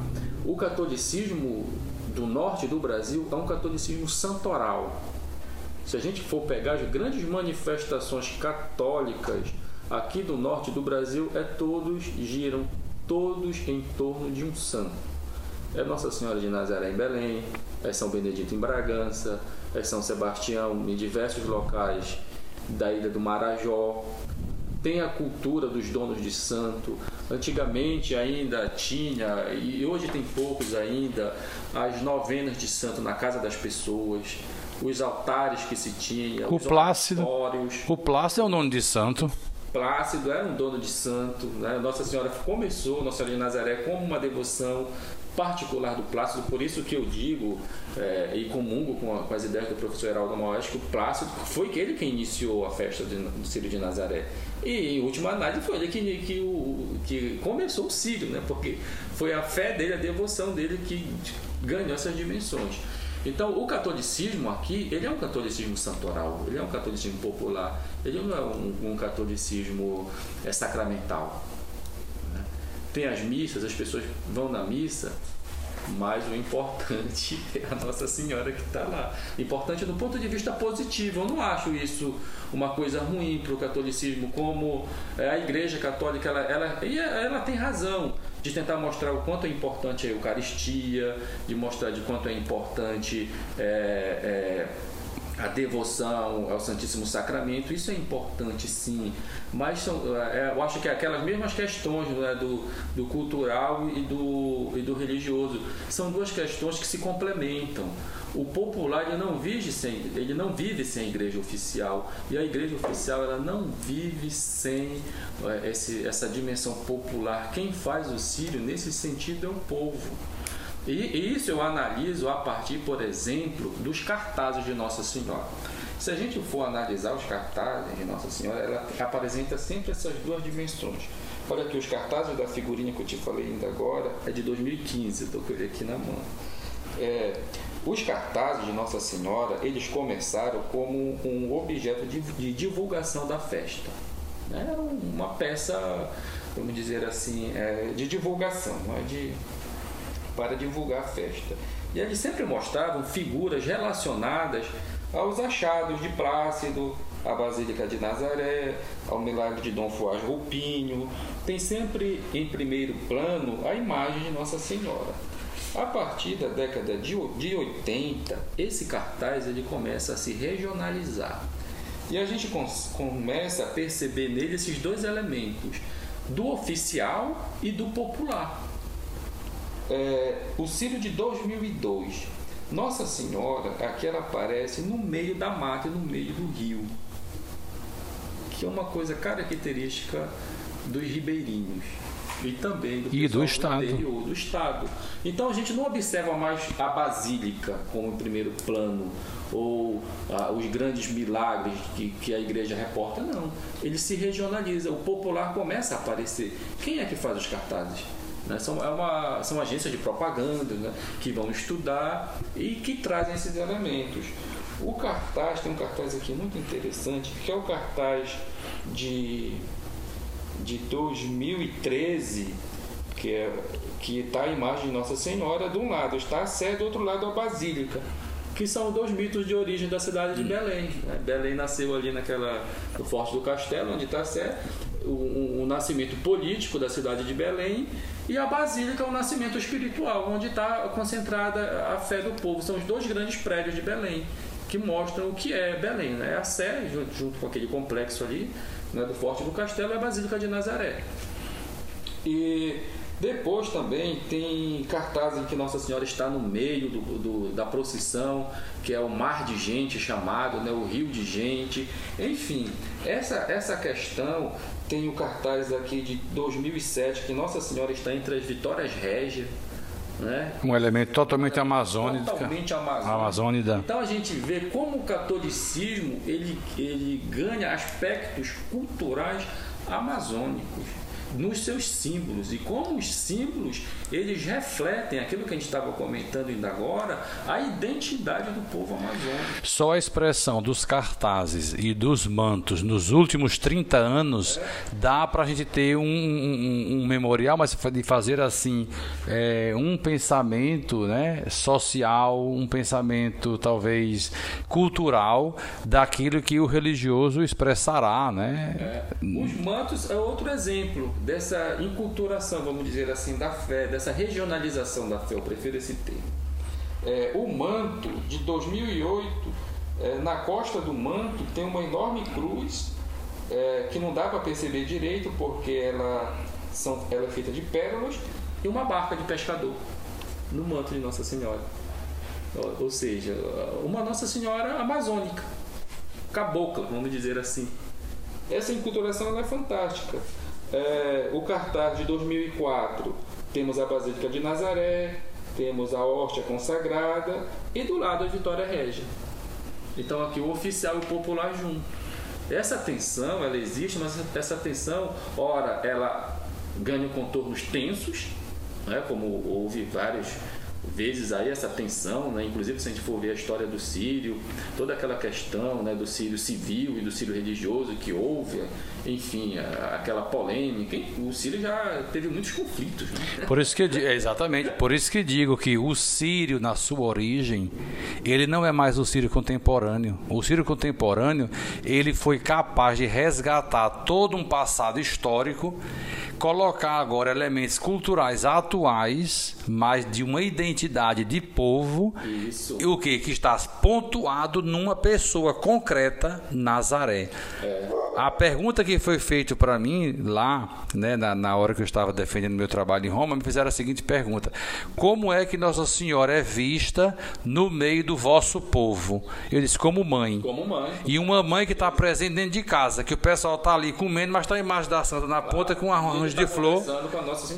O catolicismo do norte do Brasil é um catolicismo santoral. Se a gente for pegar as grandes manifestações católicas aqui do norte do Brasil, é todos giram todos em torno de um santo. É Nossa Senhora de Nazaré em Belém, é São Benedito em Bragança, é São Sebastião em diversos locais da ilha do Marajó, tem a cultura dos donos de santo. Antigamente ainda tinha, e hoje tem poucos ainda, as novenas de santo na casa das pessoas, os altares que se tinha, o os Plácido, O Plácido é um dono de santo. Plácido era um dono de santo. Né? Nossa Senhora começou, Nossa Senhora de Nazaré, como uma devoção particular do Plácido, por isso que eu digo é, e comungo com, a, com, as ideias do professor Heraldo Moés que o Plácido foi ele que iniciou a festa de, do Círio de Nazaré. E em última análise foi ele que, que, o, que começou o Círio, né? porque foi a fé dele, a devoção dele que ganhou essas dimensões. Então, o catolicismo aqui, ele é um catolicismo santoral, ele é um catolicismo popular, ele não é um, um catolicismo é, sacramental tem as missas, as pessoas vão na missa, mas o importante é a Nossa Senhora que está lá. Importante do ponto de vista positivo. Eu não acho isso uma coisa ruim para o catolicismo, como é, a Igreja Católica ela, ela, ela tem razão de tentar mostrar o quanto é importante a Eucaristia, de mostrar de quanto é importante é, é, a devoção ao Santíssimo Sacramento, isso é importante sim, mas são, é, eu acho que é aquelas mesmas questões né, do, do cultural e do, e do religioso são duas questões que se complementam. O popular ele não vive sem, ele não vive sem igreja oficial e a igreja oficial ela não vive sem é, esse, essa dimensão popular. Quem faz o sírio nesse sentido é o povo. E isso eu analiso a partir, por exemplo, dos cartazes de Nossa Senhora. Se a gente for analisar os cartazes de Nossa Senhora, ela apresenta sempre essas duas dimensões. Olha aqui, os cartazes da figurinha que eu te falei ainda agora é de 2015, estou com ele aqui na mão. É, os cartazes de Nossa Senhora, eles começaram como um objeto de, de divulgação da festa. Né? Era uma peça, vamos dizer assim, é, de divulgação, não é de para divulgar a festa. E eles sempre mostravam figuras relacionadas aos achados de Plácido, a Basílica de Nazaré, ao milagre de Dom Fuaz Roupinho. Tem sempre em primeiro plano a imagem de Nossa Senhora. A partir da década de 80, esse cartaz ele começa a se regionalizar. E a gente começa a perceber nele esses dois elementos, do oficial e do popular. É, o Círio de 2002, Nossa Senhora, aqui ela aparece no meio da mata, no meio do rio, que é uma coisa característica dos ribeirinhos e também do, e do estado. Interior, do estado. Então a gente não observa mais a basílica como primeiro plano ou ah, os grandes milagres que, que a igreja reporta, não. Ele se regionaliza, o popular começa a aparecer. Quem é que faz os cartazes? Né? São, é uma, são agências de propaganda né? que vão estudar e que trazem esses elementos. O cartaz, tem um cartaz aqui muito interessante, que é o cartaz de de 2013, que é que está a imagem de Nossa Senhora de um lado, está a Sé, do outro lado a Basílica, que são dois mitos de origem da cidade de hum. Belém. Né? Belém nasceu ali naquela no Forte do Castelo, onde está a Sé, o, o, nascimento político da cidade de Belém e a Basílica é o nascimento espiritual, onde está concentrada a fé do povo. São os dois grandes prédios de Belém que mostram o que é Belém. Né? A Sé, junto, junto com aquele complexo ali, né, do Forte do Castelo é a Basílica de Nazaré. E depois também tem cartazes em que Nossa Senhora está no meio do, do, da procissão, que é o mar de gente chamado, né, o rio de gente. Enfim, essa, essa questão tem o cartaz aqui de 2007, que Nossa Senhora está entre as Vitórias Régias. Né? Um elemento totalmente amazônico. Totalmente amazônico. Então a gente vê como o catolicismo ele, ele ganha aspectos culturais amazônicos nos seus símbolos e como os símbolos eles refletem aquilo que a gente estava comentando ainda agora, a identidade do povo amazônico. Só a expressão dos cartazes e dos mantos nos últimos 30 anos é. dá para a gente ter um, um, um, memorial, mas de fazer assim é, um pensamento né, social, um pensamento talvez cultural daquilo que o religioso expressará. Né? É. Os mantos é outro exemplo dessa inculturação, vamos dizer assim, da fé, dessa regionalização da fé, eu prefiro esse termo. É, o manto de 2008, é, na costa do manto tem uma enorme cruz é, que não dá para perceber direito porque ela, são, ela é feita de pérolas e uma barca de pescador no manto de Nossa Senhora. Ou seja, uma Nossa Senhora amazônica, cabocla, vamos dizer assim. Essa inculturação é fantástica. É, o cartaz de 2004 temos a Basílica de Nazaré, temos a Hóstia Consagrada e do lado a Vitória Régia. Então aqui o oficial e o popular junto. Essa tensão, ela existe, mas essa tensão, ora, ela ganha contornos tensos, né, como houve vários vezes aí essa tensão, né? inclusive se a gente for ver a história do Sírio, toda aquela questão né, do Sírio civil e do Sírio religioso que houve, enfim, a, aquela polêmica, o Sírio já teve muitos conflitos. Né? Por isso que exatamente, por isso que digo que o Sírio na sua origem, ele não é mais o Sírio contemporâneo. O Sírio contemporâneo, ele foi capaz de resgatar todo um passado histórico, colocar agora elementos culturais atuais, mas de uma identidade de povo Isso. e o que que está pontuado numa pessoa concreta, Nazaré. É. A pergunta que foi feita para mim lá, né, na, na hora que eu estava defendendo meu trabalho em Roma, me fizeram a seguinte pergunta: Como é que Nossa Senhora é vista no meio do vosso povo? Eu disse como mãe. Como mãe. E uma mãe que está presente dentro de casa, que o pessoal está ali comendo, mas está a imagem da Santa na ponta com um arranjo de tá flor.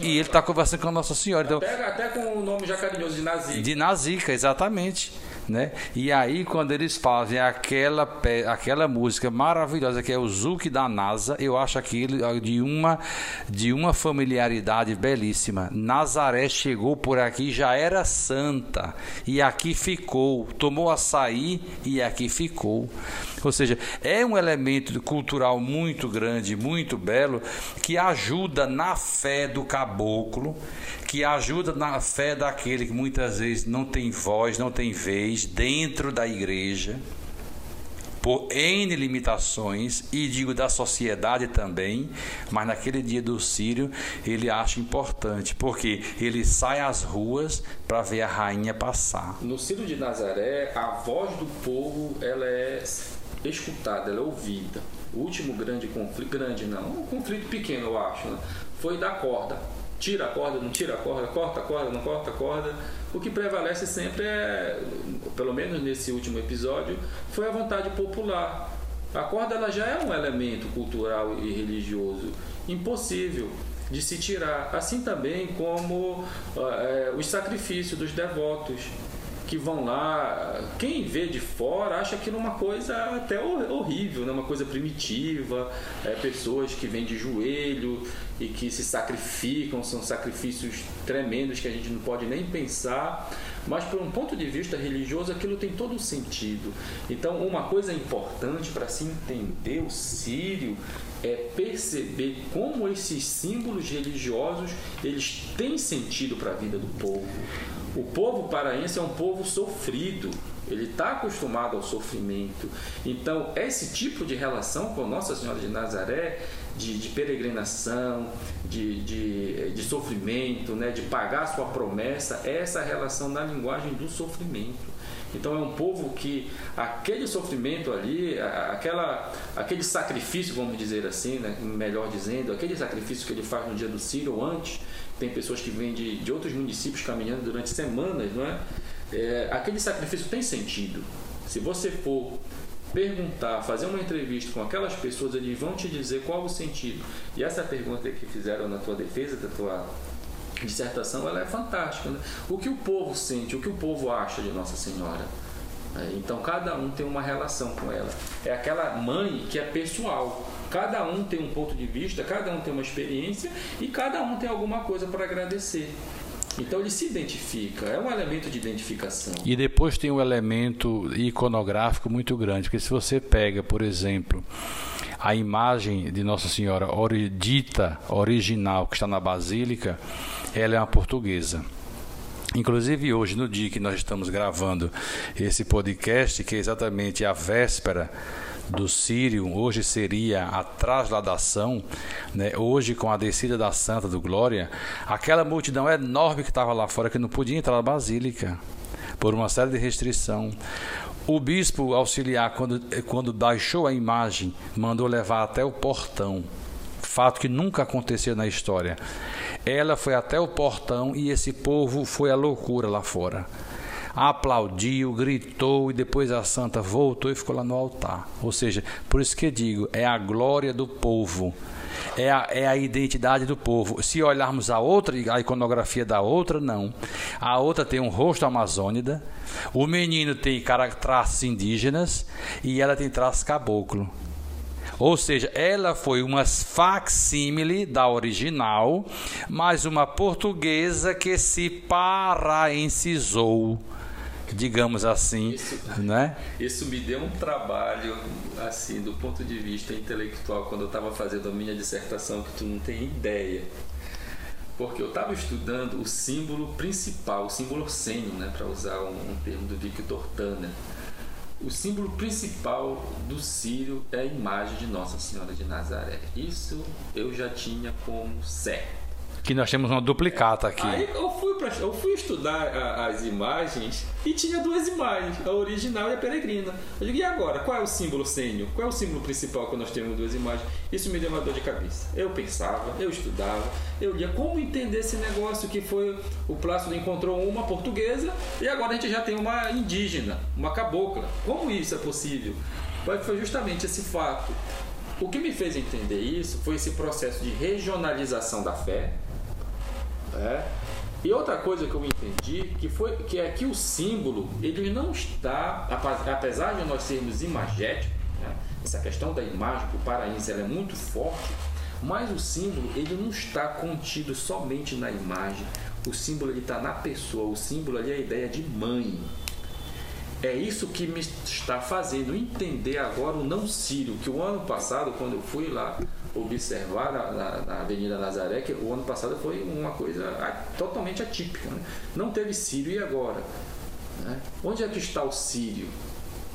E ele está conversando com a Nossa Senhora. Então, até, até com o nome já carinhoso de Nazica. De Nazica, exatamente. Né? E aí quando eles fazem aquela aquela música maravilhosa que é o Zuki da NASA, eu acho aquilo de uma de uma familiaridade belíssima. Nazaré chegou por aqui já era santa e aqui ficou, tomou açaí e aqui ficou. Ou seja, é um elemento cultural muito grande, muito belo que ajuda na fé do caboclo, que ajuda na fé daquele que muitas vezes não tem voz, não tem vez dentro da igreja. por N limitações, e digo da sociedade também, mas naquele dia do Sírio ele acha importante, porque ele sai às ruas para ver a rainha passar. No Sírio de Nazaré, a voz do povo ela é escutada, ela é ouvida. O último grande conflito, grande não, um conflito pequeno eu acho, né? foi da corda. Tira a corda, não tira a corda, corta a corda, não corta a corda. O que prevalece sempre é, pelo menos nesse último episódio, foi a vontade popular. A corda ela já é um elemento cultural e religioso impossível de se tirar, assim também como é, os sacrifícios dos devotos que vão lá, quem vê de fora acha aquilo uma coisa até horrível, né? uma coisa primitiva, é, pessoas que vêm de joelho e que se sacrificam, são sacrifícios tremendos que a gente não pode nem pensar, mas por um ponto de vista religioso aquilo tem todo o sentido. Então, uma coisa importante para se entender o sírio é perceber como esses símbolos religiosos eles têm sentido para a vida do povo. O povo paraense é um povo sofrido, ele está acostumado ao sofrimento. Então, esse tipo de relação com Nossa Senhora de Nazaré, de, de peregrinação, de, de, de, sofrimento, né, de pagar sua promessa, é essa relação na linguagem do sofrimento. Então é um povo que aquele sofrimento ali, aquela, aquele sacrifício, vamos dizer assim, né, melhor dizendo, aquele sacrifício que ele faz no dia do Ciro ou antes, tem pessoas que vêm de, de outros municípios caminhando durante semanas, não é? é? Aquele sacrifício tem sentido. Se você for perguntar, fazer uma entrevista com aquelas pessoas, eles vão te dizer qual o sentido. E essa pergunta que fizeram na tua defesa, da tua dissertação, ela é fantástica. Né? O que o povo sente, o que o povo acha de Nossa Senhora. É, então cada um tem uma relação com ela. É aquela mãe que é pessoal. Cada um tem um ponto de vista, cada um tem uma experiência e cada um tem alguma coisa para agradecer. Então ele se identifica, é um elemento de identificação. E depois tem um elemento iconográfico muito grande, porque se você pega, por exemplo, a imagem de Nossa Senhora dita original que está na Basílica, ela é uma portuguesa. Inclusive hoje, no dia que nós estamos gravando esse podcast, que é exatamente a véspera do Sírio, hoje seria a trasladação, né? hoje com a descida da Santa do Glória, aquela multidão enorme que estava lá fora, que não podia entrar na Basílica, por uma série de restrição. O bispo auxiliar, quando, quando baixou a imagem, mandou levar até o portão. Fato que nunca aconteceu na história. Ela foi até o portão e esse povo foi a loucura lá fora aplaudiu, gritou e depois a santa voltou e ficou lá no altar. Ou seja, por isso que digo, é a glória do povo. É a, é a identidade do povo. Se olharmos a outra, a iconografia da outra, não. A outra tem um rosto amazônida, o menino tem traços indígenas e ela tem traços caboclo. Ou seja, ela foi uma facsímile da original, mas uma portuguesa que se paraencizou digamos assim, isso, né? Isso me deu um trabalho, assim, do ponto de vista intelectual, quando eu estava fazendo a minha dissertação, que tu não tem ideia. Porque eu estava estudando o símbolo principal, o símbolo sênio, né, para usar um, um, termo do Victor Tanner. O símbolo principal do Sírio é a imagem de Nossa Senhora de Nazaré. Isso eu já tinha como certo que nós temos uma duplicata aqui. Aí eu fui, pra, eu fui estudar a, as imagens e tinha duas imagens, a original e a peregrina. Eu digo, e agora? Qual é o símbolo sênior? Qual é o símbolo principal quando nós temos duas imagens? Isso me deu uma dor de cabeça. Eu pensava, eu estudava, eu lia como entender esse negócio que foi o Plácido encontrou uma portuguesa e agora a gente já tem uma indígena, uma cabocla. Como isso é possível? Foi justamente esse fato. O que me fez entender isso foi esse processo de regionalização da fé, é. E outra coisa que eu entendi que foi que é que o símbolo ele não está, apesar de nós sermos imagéticos, né? essa questão da imagem para o paraense ela é muito forte, mas o símbolo ele não está contido somente na imagem. O símbolo ele está na pessoa. O símbolo ali é a ideia de mãe. É isso que me está fazendo entender agora o não sírio, que o ano passado, quando eu fui lá observar na, na, na, Avenida Nazaré que o ano passado foi uma coisa totalmente atípica. Né? Não teve Sírio e agora? Né? Onde é que está o Sírio?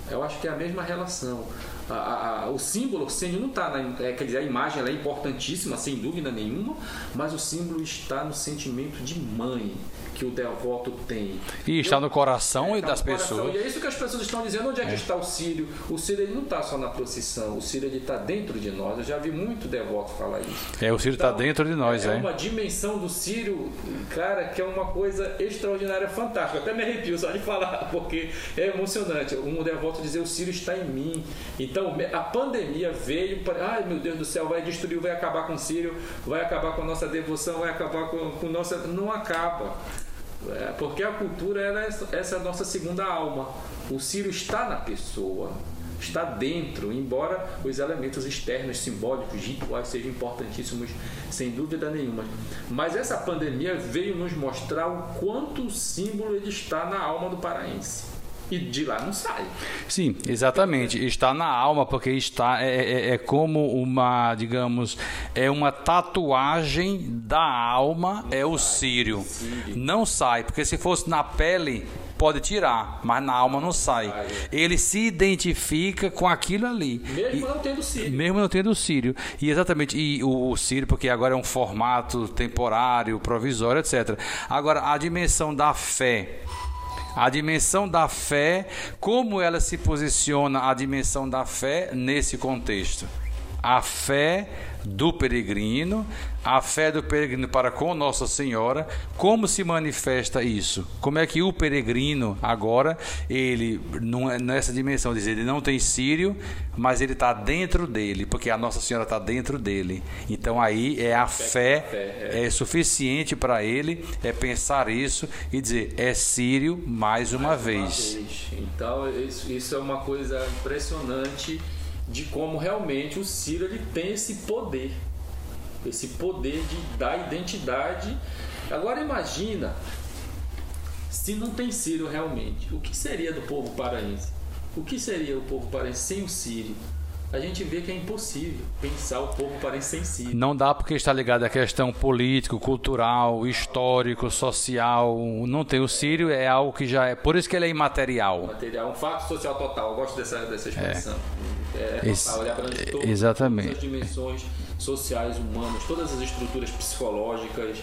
Eu acho que é a mesma relação. A, a, a, o símbolo, Sírio não está na. É, quer dizer, a imagem é importantíssima, sem dúvida nenhuma, mas o símbolo está no sentimento de mãe que o devoto tem. E está no coração é, das pessoas. Coração. E é isso que as pessoas estão dizendo. Onde é que é. está o Sírio? O Sírio ele não está só na procissão, o Sírio está dentro de nós. Eu já vi muito devoto falar isso. É, o Sírio está então, dentro de nós, é. É uma dimensão do Sírio, cara, que é uma coisa extraordinária, fantástica. até me arrepio só de falar, porque é emocionante. Um devoto dizer o Sírio está em mim. Então, a pandemia veio para. Ai, meu Deus do céu, vai destruir, vai acabar com o Sírio, vai acabar com a nossa devoção, vai acabar com, com nossa. Não acaba. É, porque a cultura é essa é nossa segunda alma. O Sírio está na pessoa, está dentro, embora os elementos externos, simbólicos, rituais sejam importantíssimos, sem dúvida nenhuma. Mas essa pandemia veio nos mostrar o quanto o símbolo ele está na alma do paraense e de lá não sai. Sim, exatamente. Está na alma, porque está é, é, é como uma, digamos, é uma tatuagem da alma, não é o sírio. Não sai, porque se fosse na pele, pode tirar, mas na alma não sai. Ele se identifica com aquilo ali. Mesmo e, não tendo sírio. Mesmo não tendo sírio. E exatamente, e o, o sírio, porque agora é um formato temporário, provisório, etc. Agora, a dimensão da fé a dimensão da fé, como ela se posiciona a dimensão da fé nesse contexto? A fé do peregrino, a fé do peregrino para com Nossa Senhora, como se manifesta isso? Como é que o peregrino agora, ele é nessa dimensão, diz, ele não tem sírio, mas ele está dentro dele, porque a Nossa Senhora está dentro dele. Então aí é a fé, é. é suficiente para ele, é pensar isso e dizer, é sírio mais uma mais vez. Uma vez. Então isso, isso é uma coisa impressionante de como realmente o Ciro ele tem esse poder, esse poder de dar identidade. Agora imagina se não tem Ciro realmente, o que seria do povo paraense? O que seria o povo paraense sem o Ciro? A gente vê que é impossível pensar o povo paraense sem Sírio. Não dá porque está ligado à questão político, cultural, histórico, social. Não tem o Sírio, é algo que já é. Por isso que ele é imaterial. Material, um fato social total. Eu gosto dessa, dessa expressão. É. É, Esse, olhar para todas, exatamente. todas as dimensões sociais, humanas, todas as estruturas psicológicas,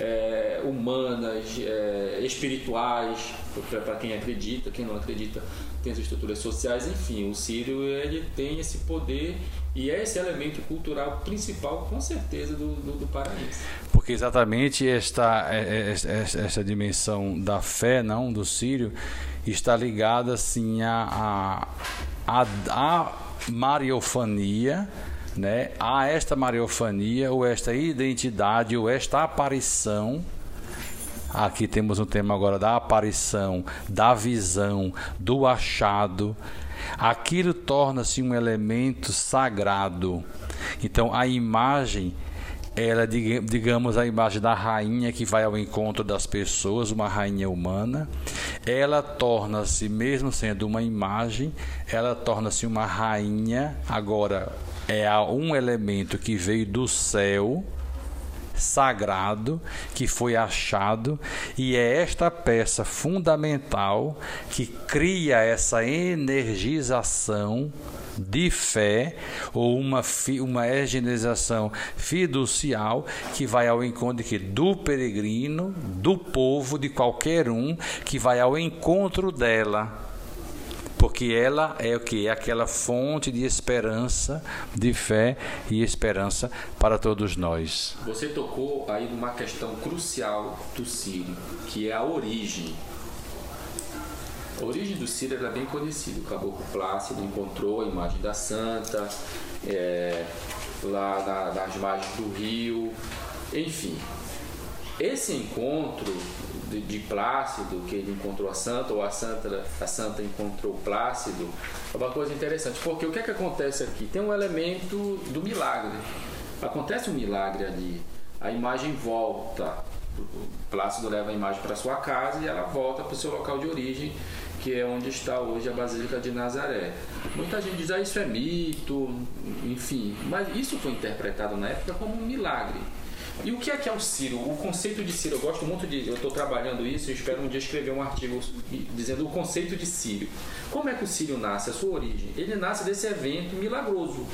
é, humanas, é, espirituais, para quem acredita, quem não acredita, tem as estruturas sociais, enfim, o Sírio ele tem esse poder e é esse elemento cultural principal, com certeza, do, do, do paraense. Porque exatamente esta, esta, esta dimensão da fé, não, do Sírio, está ligada assim a, a, a, a mariofania, né? Há esta mariofania ou esta identidade ou esta aparição. Aqui temos um tema agora da aparição, da visão, do achado. Aquilo torna-se um elemento sagrado. Então a imagem ela digamos a imagem da rainha que vai ao encontro das pessoas, uma rainha humana. Ela torna-se, mesmo sendo uma imagem, ela torna-se uma rainha. Agora é um elemento que veio do céu sagrado que foi achado e é esta peça fundamental que cria essa energização de fé ou uma, uma evangelização fiducial que vai ao encontro de do peregrino, do povo, de qualquer um que vai ao encontro dela porque ela é o que é aquela fonte de esperança, de fé e esperança para todos nós. Você tocou aí numa questão crucial do Sírio, que é a origem a origem do Ciro era bem conhecida. O Caboclo Plácido encontrou a imagem da santa é, lá na, nas margens do rio. Enfim, esse encontro de, de, Plácido, que ele encontrou a santa, ou a santa, a santa encontrou Plácido, é uma coisa interessante. Porque o que é que acontece aqui? Tem um elemento do milagre. Acontece um milagre ali. A imagem volta. Plácido leva a imagem para sua casa e ela volta para o seu local de origem que é onde está hoje a Basílica de Nazaré. Muita gente diz, ah, isso é mito, enfim, mas isso foi interpretado na época como um milagre. E o que é que é o Ciro? O conceito de Ciro, eu gosto muito de. Eu estou trabalhando isso e espero um dia escrever um artigo dizendo o conceito de Círio. Como é que o Círio nasce? A sua origem? Ele nasce desse evento milagroso.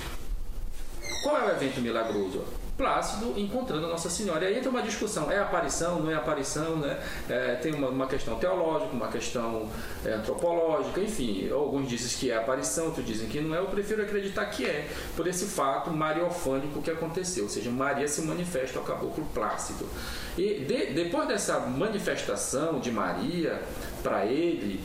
Qual é o evento milagroso? Plácido encontrando Nossa Senhora. E aí entra uma discussão: é aparição, não é aparição? Né? É, tem uma, uma, questão teológica, uma questão é, antropológica, enfim. Alguns dizem que é aparição, outros dizem que não é. Eu prefiro acreditar que é, por esse fato mariofânico que aconteceu. Ou seja, Maria se manifesta ao caboclo Plácido. E de, depois dessa manifestação de Maria para ele,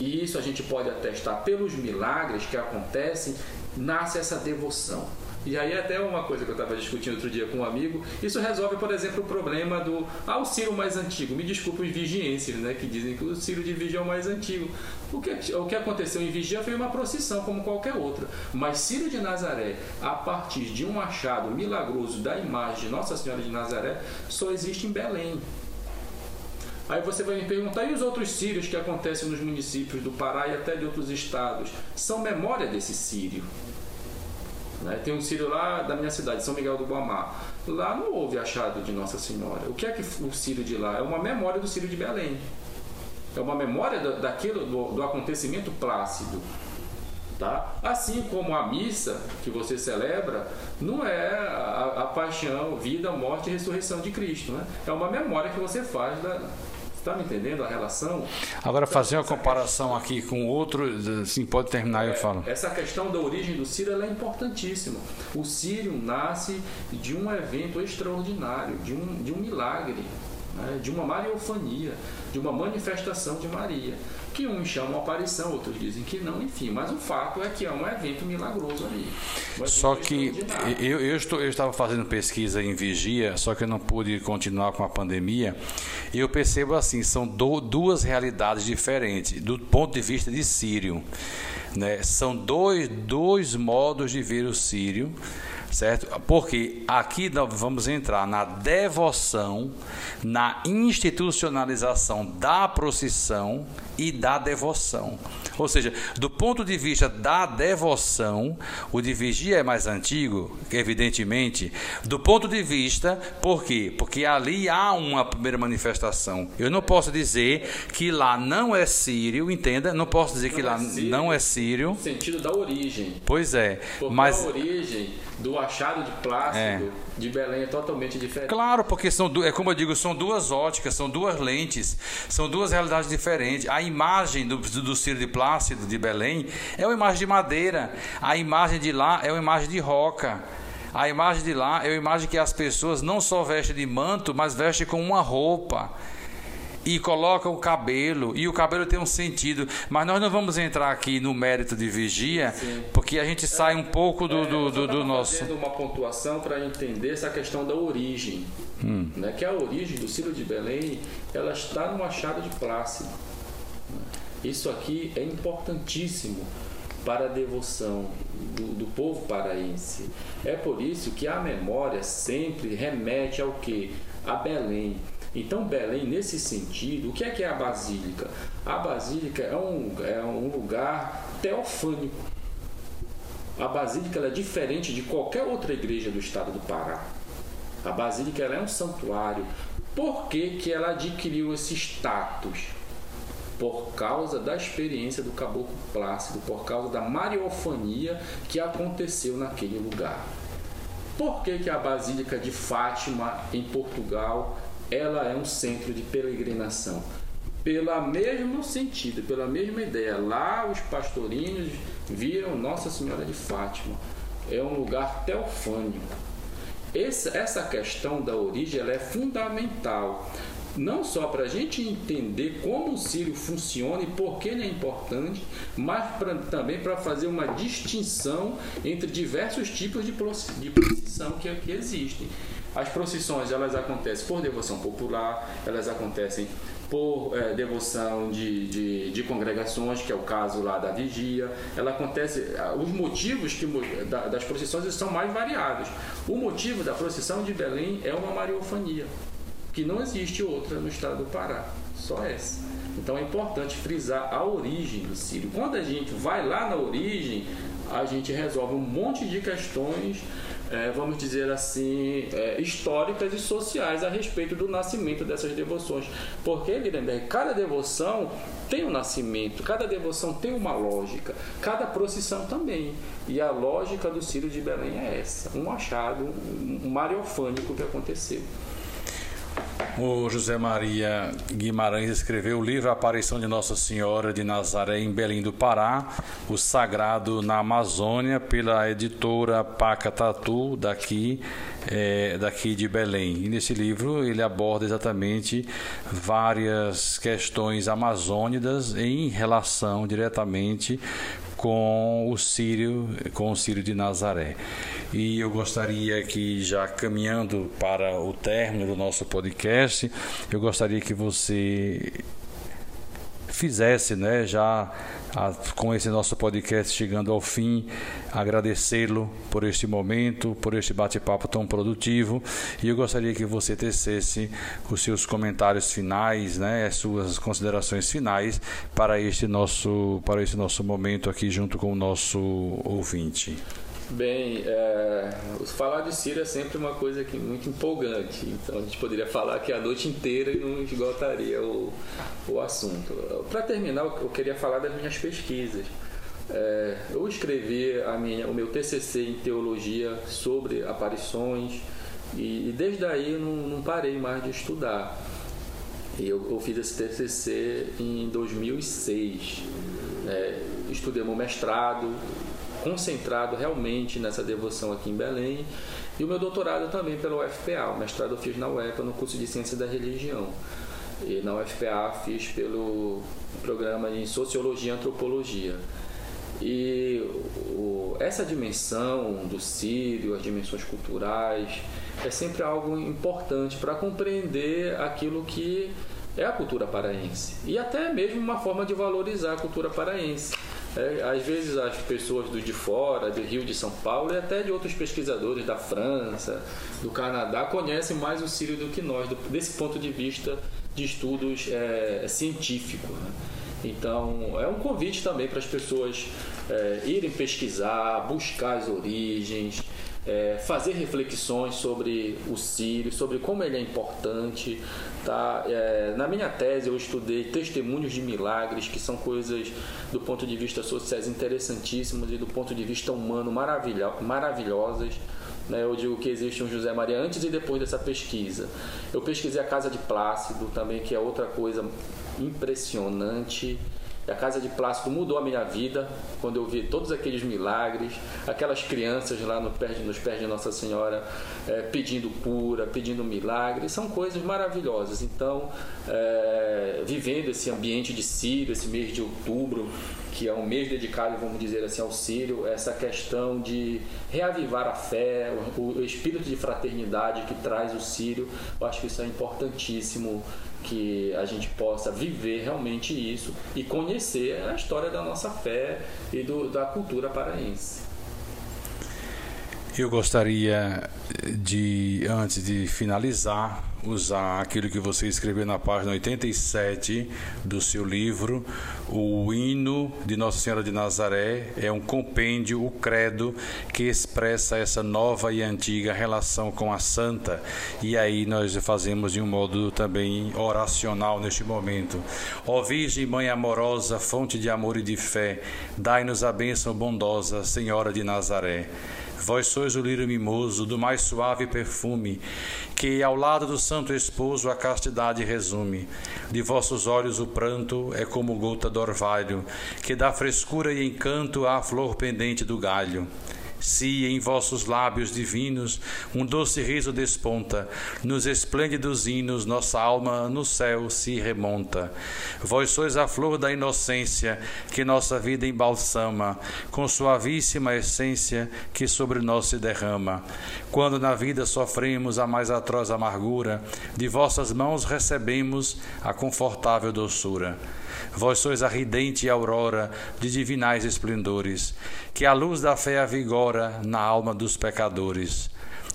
e isso a gente pode atestar pelos milagres que acontecem, nasce essa devoção. E aí até uma coisa que eu estava discutindo outro dia com um amigo, isso resolve, por exemplo, o problema do ah, o Ciro mais antigo. Me desculpa os vigienses, né, que dizem que o Ciro de Vigia é o mais antigo. O que, o que aconteceu em Vigia foi uma procissão como qualquer outra. Mas Ciro de Nazaré, a partir de um achado milagroso da imagem de Nossa Senhora de Nazaré, só existe em Belém. Aí você vai me perguntar, e os outros sírios que acontecem nos municípios do Pará e até de outros estados? São memória desse sírio. Né? Tem um sírio lá da minha cidade, São Miguel do Guamá. Lá não houve achado de Nossa Senhora. O que é que o sírio de lá? É uma memória do sírio de Belém. É uma memória daquilo, do, do acontecimento plácido. Tá? Assim como a missa que você celebra não é a, a paixão, vida, morte e ressurreição de Cristo. Né? É uma memória que você faz da, Está me entendendo a relação? Agora, fazer uma comparação aqui com outro, assim, pode terminar, é, eu falo. Essa questão da origem do Sírio é importantíssima. O Sírio nasce de um evento extraordinário, de um, de um milagre, né? de uma mariofania, de uma manifestação de Maria que uns chamam aparição, outros dizem que não, enfim. Mas o fato é que é um evento milagroso ali. Só que eu, eu, estou, eu estava fazendo pesquisa em vigia, só que eu não pude continuar com a pandemia. E eu percebo assim, são do, duas realidades diferentes do ponto de vista de Sírio. Né? São dois, dois modos de ver o Sírio certo? Porque aqui nós vamos entrar na devoção, na institucionalização da procissão e da devoção. Ou seja, do ponto de vista da devoção, o de vigia é mais antigo, evidentemente. Do ponto de vista, por quê? Porque ali há uma primeira manifestação. Eu não posso dizer que lá não é sírio, entenda? Não posso dizer não que é lá sírio, não é sírio. No sentido da origem. Pois é. Porque mas a origem do achado de Plácido é. de Belém é totalmente diferente. Claro, porque são é como eu digo, são duas óticas, são duas lentes, são duas realidades diferentes. A imagem do, do Ciro de Plácido de Belém é uma imagem de madeira, a imagem de lá é uma imagem de roca. A imagem de lá é uma imagem que as pessoas não só vestem de manto, mas vestem com uma roupa e coloca o cabelo, e o cabelo tem um sentido. Mas nós não vamos entrar aqui no mérito de vigia, Sim. porque a gente sai um pouco do, é, do, do, do nosso. fazendo uma pontuação para entender essa questão da origem. Hum. Né? Que a origem do Ciro de Belém ela está no Machado de Plácido. Isso aqui é importantíssimo para a devoção do, do, povo paraense. É por isso que a memória sempre remete ao que? A Belém. Então, Belém, nesse sentido, o que é que é a Basílica? A Basílica é um, é um lugar teofânico. A Basílica é diferente de qualquer outra igreja do estado do Pará. A Basílica é um santuário. Por que, que ela adquiriu esse status? Por causa da experiência do caboclo Plácido, por causa da mariofania que aconteceu naquele lugar. Por que, que a Basílica de Fátima, em Portugal, ela é um centro de peregrinação. Pelo mesmo sentido, pela mesma ideia. Lá os pastorinhos viram Nossa Senhora de Fátima. É um lugar teofânico. Essa, essa questão da origem ela é fundamental não só para a gente entender como o Sírio funciona e por que ele é importante, mas pra, também para fazer uma distinção entre diversos tipos de procissão que aqui existem. As procissões elas acontecem por devoção popular, elas acontecem por é, devoção de, de, de, congregações, que é o caso lá da vigia. Ela acontece, os motivos que, da, das procissões são mais variados. O motivo da procissão de Belém é uma mariofania, que não existe outra no estado do Pará, só essa. Então é importante frisar a origem do Sírio. Quando a gente vai lá na origem, a gente resolve um monte de questões é, vamos dizer assim, é, históricas e sociais a respeito do nascimento dessas devoções. Porque, Guilherme, cada devoção tem um nascimento, cada devoção tem uma lógica, cada procissão também. E a lógica do Círio de Belém é essa: um achado, um mariofânico que aconteceu. O José Maria Guimarães escreveu o livro Aparição de Nossa Senhora de Nazaré em Belém do Pará, o Sagrado na Amazônia, pela editora Paca Tatu, daqui, é, daqui de Belém. E nesse livro ele aborda exatamente várias questões amazônicas em relação diretamente com o Sírio, com o Sírio de Nazaré. E eu gostaria que já caminhando para o término do nosso podcast, eu gostaria que você fizesse, né, já a, com esse nosso podcast chegando ao fim, agradecê-lo por este momento, por este bate-papo tão produtivo. E eu gostaria que você tecesse os seus comentários finais, né, as suas considerações finais para este nosso para este nosso momento aqui junto com o nosso ouvinte. Bem, é, falar de Síria é sempre uma coisa que, muito empolgante, então a gente poderia falar aqui a noite inteira e não esgotaria o, o assunto. Para terminar, eu queria falar das minhas pesquisas. É, eu escrevi a minha, o meu TCC em teologia sobre aparições e, e desde aí eu não, não, parei mais de estudar. Eu, eu fiz esse TCC em 2006. É, estudei meu mestrado, concentrado realmente nessa devoção aqui em Belém. E o meu doutorado também pela UFPA. O mestrado eu fiz na UEPA no curso de Ciência da Religião. E na UFPA fiz pelo programa em Sociologia e Antropologia. E o, essa dimensão do Sírio, as dimensões culturais, é sempre algo importante para compreender aquilo que é a cultura paraense. E até mesmo uma forma de valorizar a cultura paraense. É, às vezes as pessoas do de fora, do Rio de São Paulo e até de outros pesquisadores da França, do Canadá, conhecem mais o Sírio do que nós, do, desse ponto de vista de estudos é, científicos. Né? Então, é um convite também para as pessoas é, irem pesquisar, buscar as origens, é, fazer reflexões sobre o Sírio, sobre como ele é importante. Tá? É, na minha tese eu estudei testemunhos de milagres, que são coisas do ponto de vista sociais interessantíssimas e do ponto de vista humano maravilho maravilhosas. Né? Eu digo que existe um José Maria antes e depois dessa pesquisa. Eu pesquisei a Casa de Plácido também, que é outra coisa impressionante. A Casa de Plástico mudou a minha vida quando eu vi todos aqueles milagres, aquelas crianças lá no pé, nos pés de Nossa Senhora é, pedindo cura, pedindo milagres, são coisas maravilhosas. Então, é, vivendo esse ambiente de Sírio, esse mês de outubro, que é um mês dedicado, vamos dizer assim, ao Sírio, essa questão de reavivar a fé, o, o espírito de fraternidade que traz o Sírio, eu acho que isso é importantíssimo que a gente possa viver realmente isso e conhecer a história da nossa fé e do, da cultura paraense. Eu gostaria de, antes de finalizar, usar aquilo que você escreveu na página 87 do seu livro, o hino de Nossa Senhora de Nazaré é um compêndio, o credo, que expressa essa nova e antiga relação com a Santa. E aí nós fazemos de um modo também oracional neste momento. Ó Virgem Mãe amorosa, fonte de amor e de fé, dai-nos a bênção bondosa, Senhora de Nazaré. Vós sois o lírio mimoso do mais suave perfume, que ao lado do santo esposo a castidade resume. De vossos olhos o pranto é como gota d'orvalho, que dá frescura e encanto à flor pendente do galho. Se em vossos lábios divinos um doce riso desponta, nos esplêndidos hinos nossa alma no céu se remonta. Vós sois a flor da inocência que nossa vida embalsama, com suavíssima essência que sobre nós se derrama. Quando na vida sofremos a mais atroz amargura, de vossas mãos recebemos a confortável doçura. Vós sois a ridente aurora de divinais esplendores, que a luz da fé avigora na alma dos pecadores.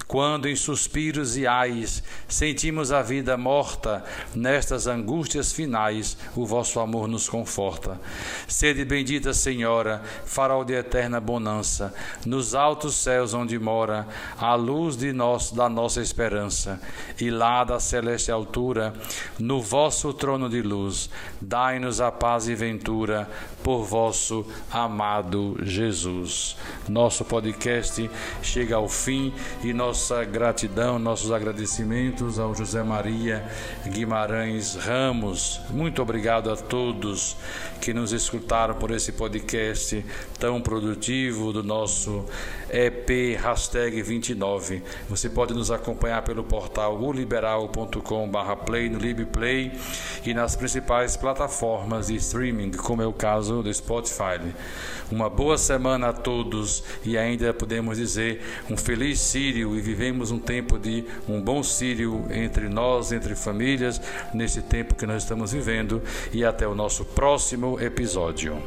Quando em suspiros e ais sentimos a vida morta, nestas angústias finais, o vosso amor nos conforta. Sede bendita, Senhora, farol de eterna bonança, nos altos céus onde mora a luz de nós, da nossa esperança, e lá da celeste altura, no vosso trono de luz, dai-nos a paz e ventura por vosso amado Jesus. Nosso podcast chega ao fim e nossa gratidão, nossos agradecimentos ao José Maria Guimarães Ramos. Muito obrigado a todos que nos escutaram por esse podcast tão produtivo do nosso EP hashtag 29. Você pode nos acompanhar pelo portal uliberal.com/play no LibPlay e nas principais plataformas de streaming, como é o caso do Spotify. Uma boa semana a todos e ainda podemos dizer um feliz Sírio e vivemos um tempo de um bom Sírio entre nós, entre famílias, nesse tempo que nós estamos vivendo e até o nosso próximo episódio.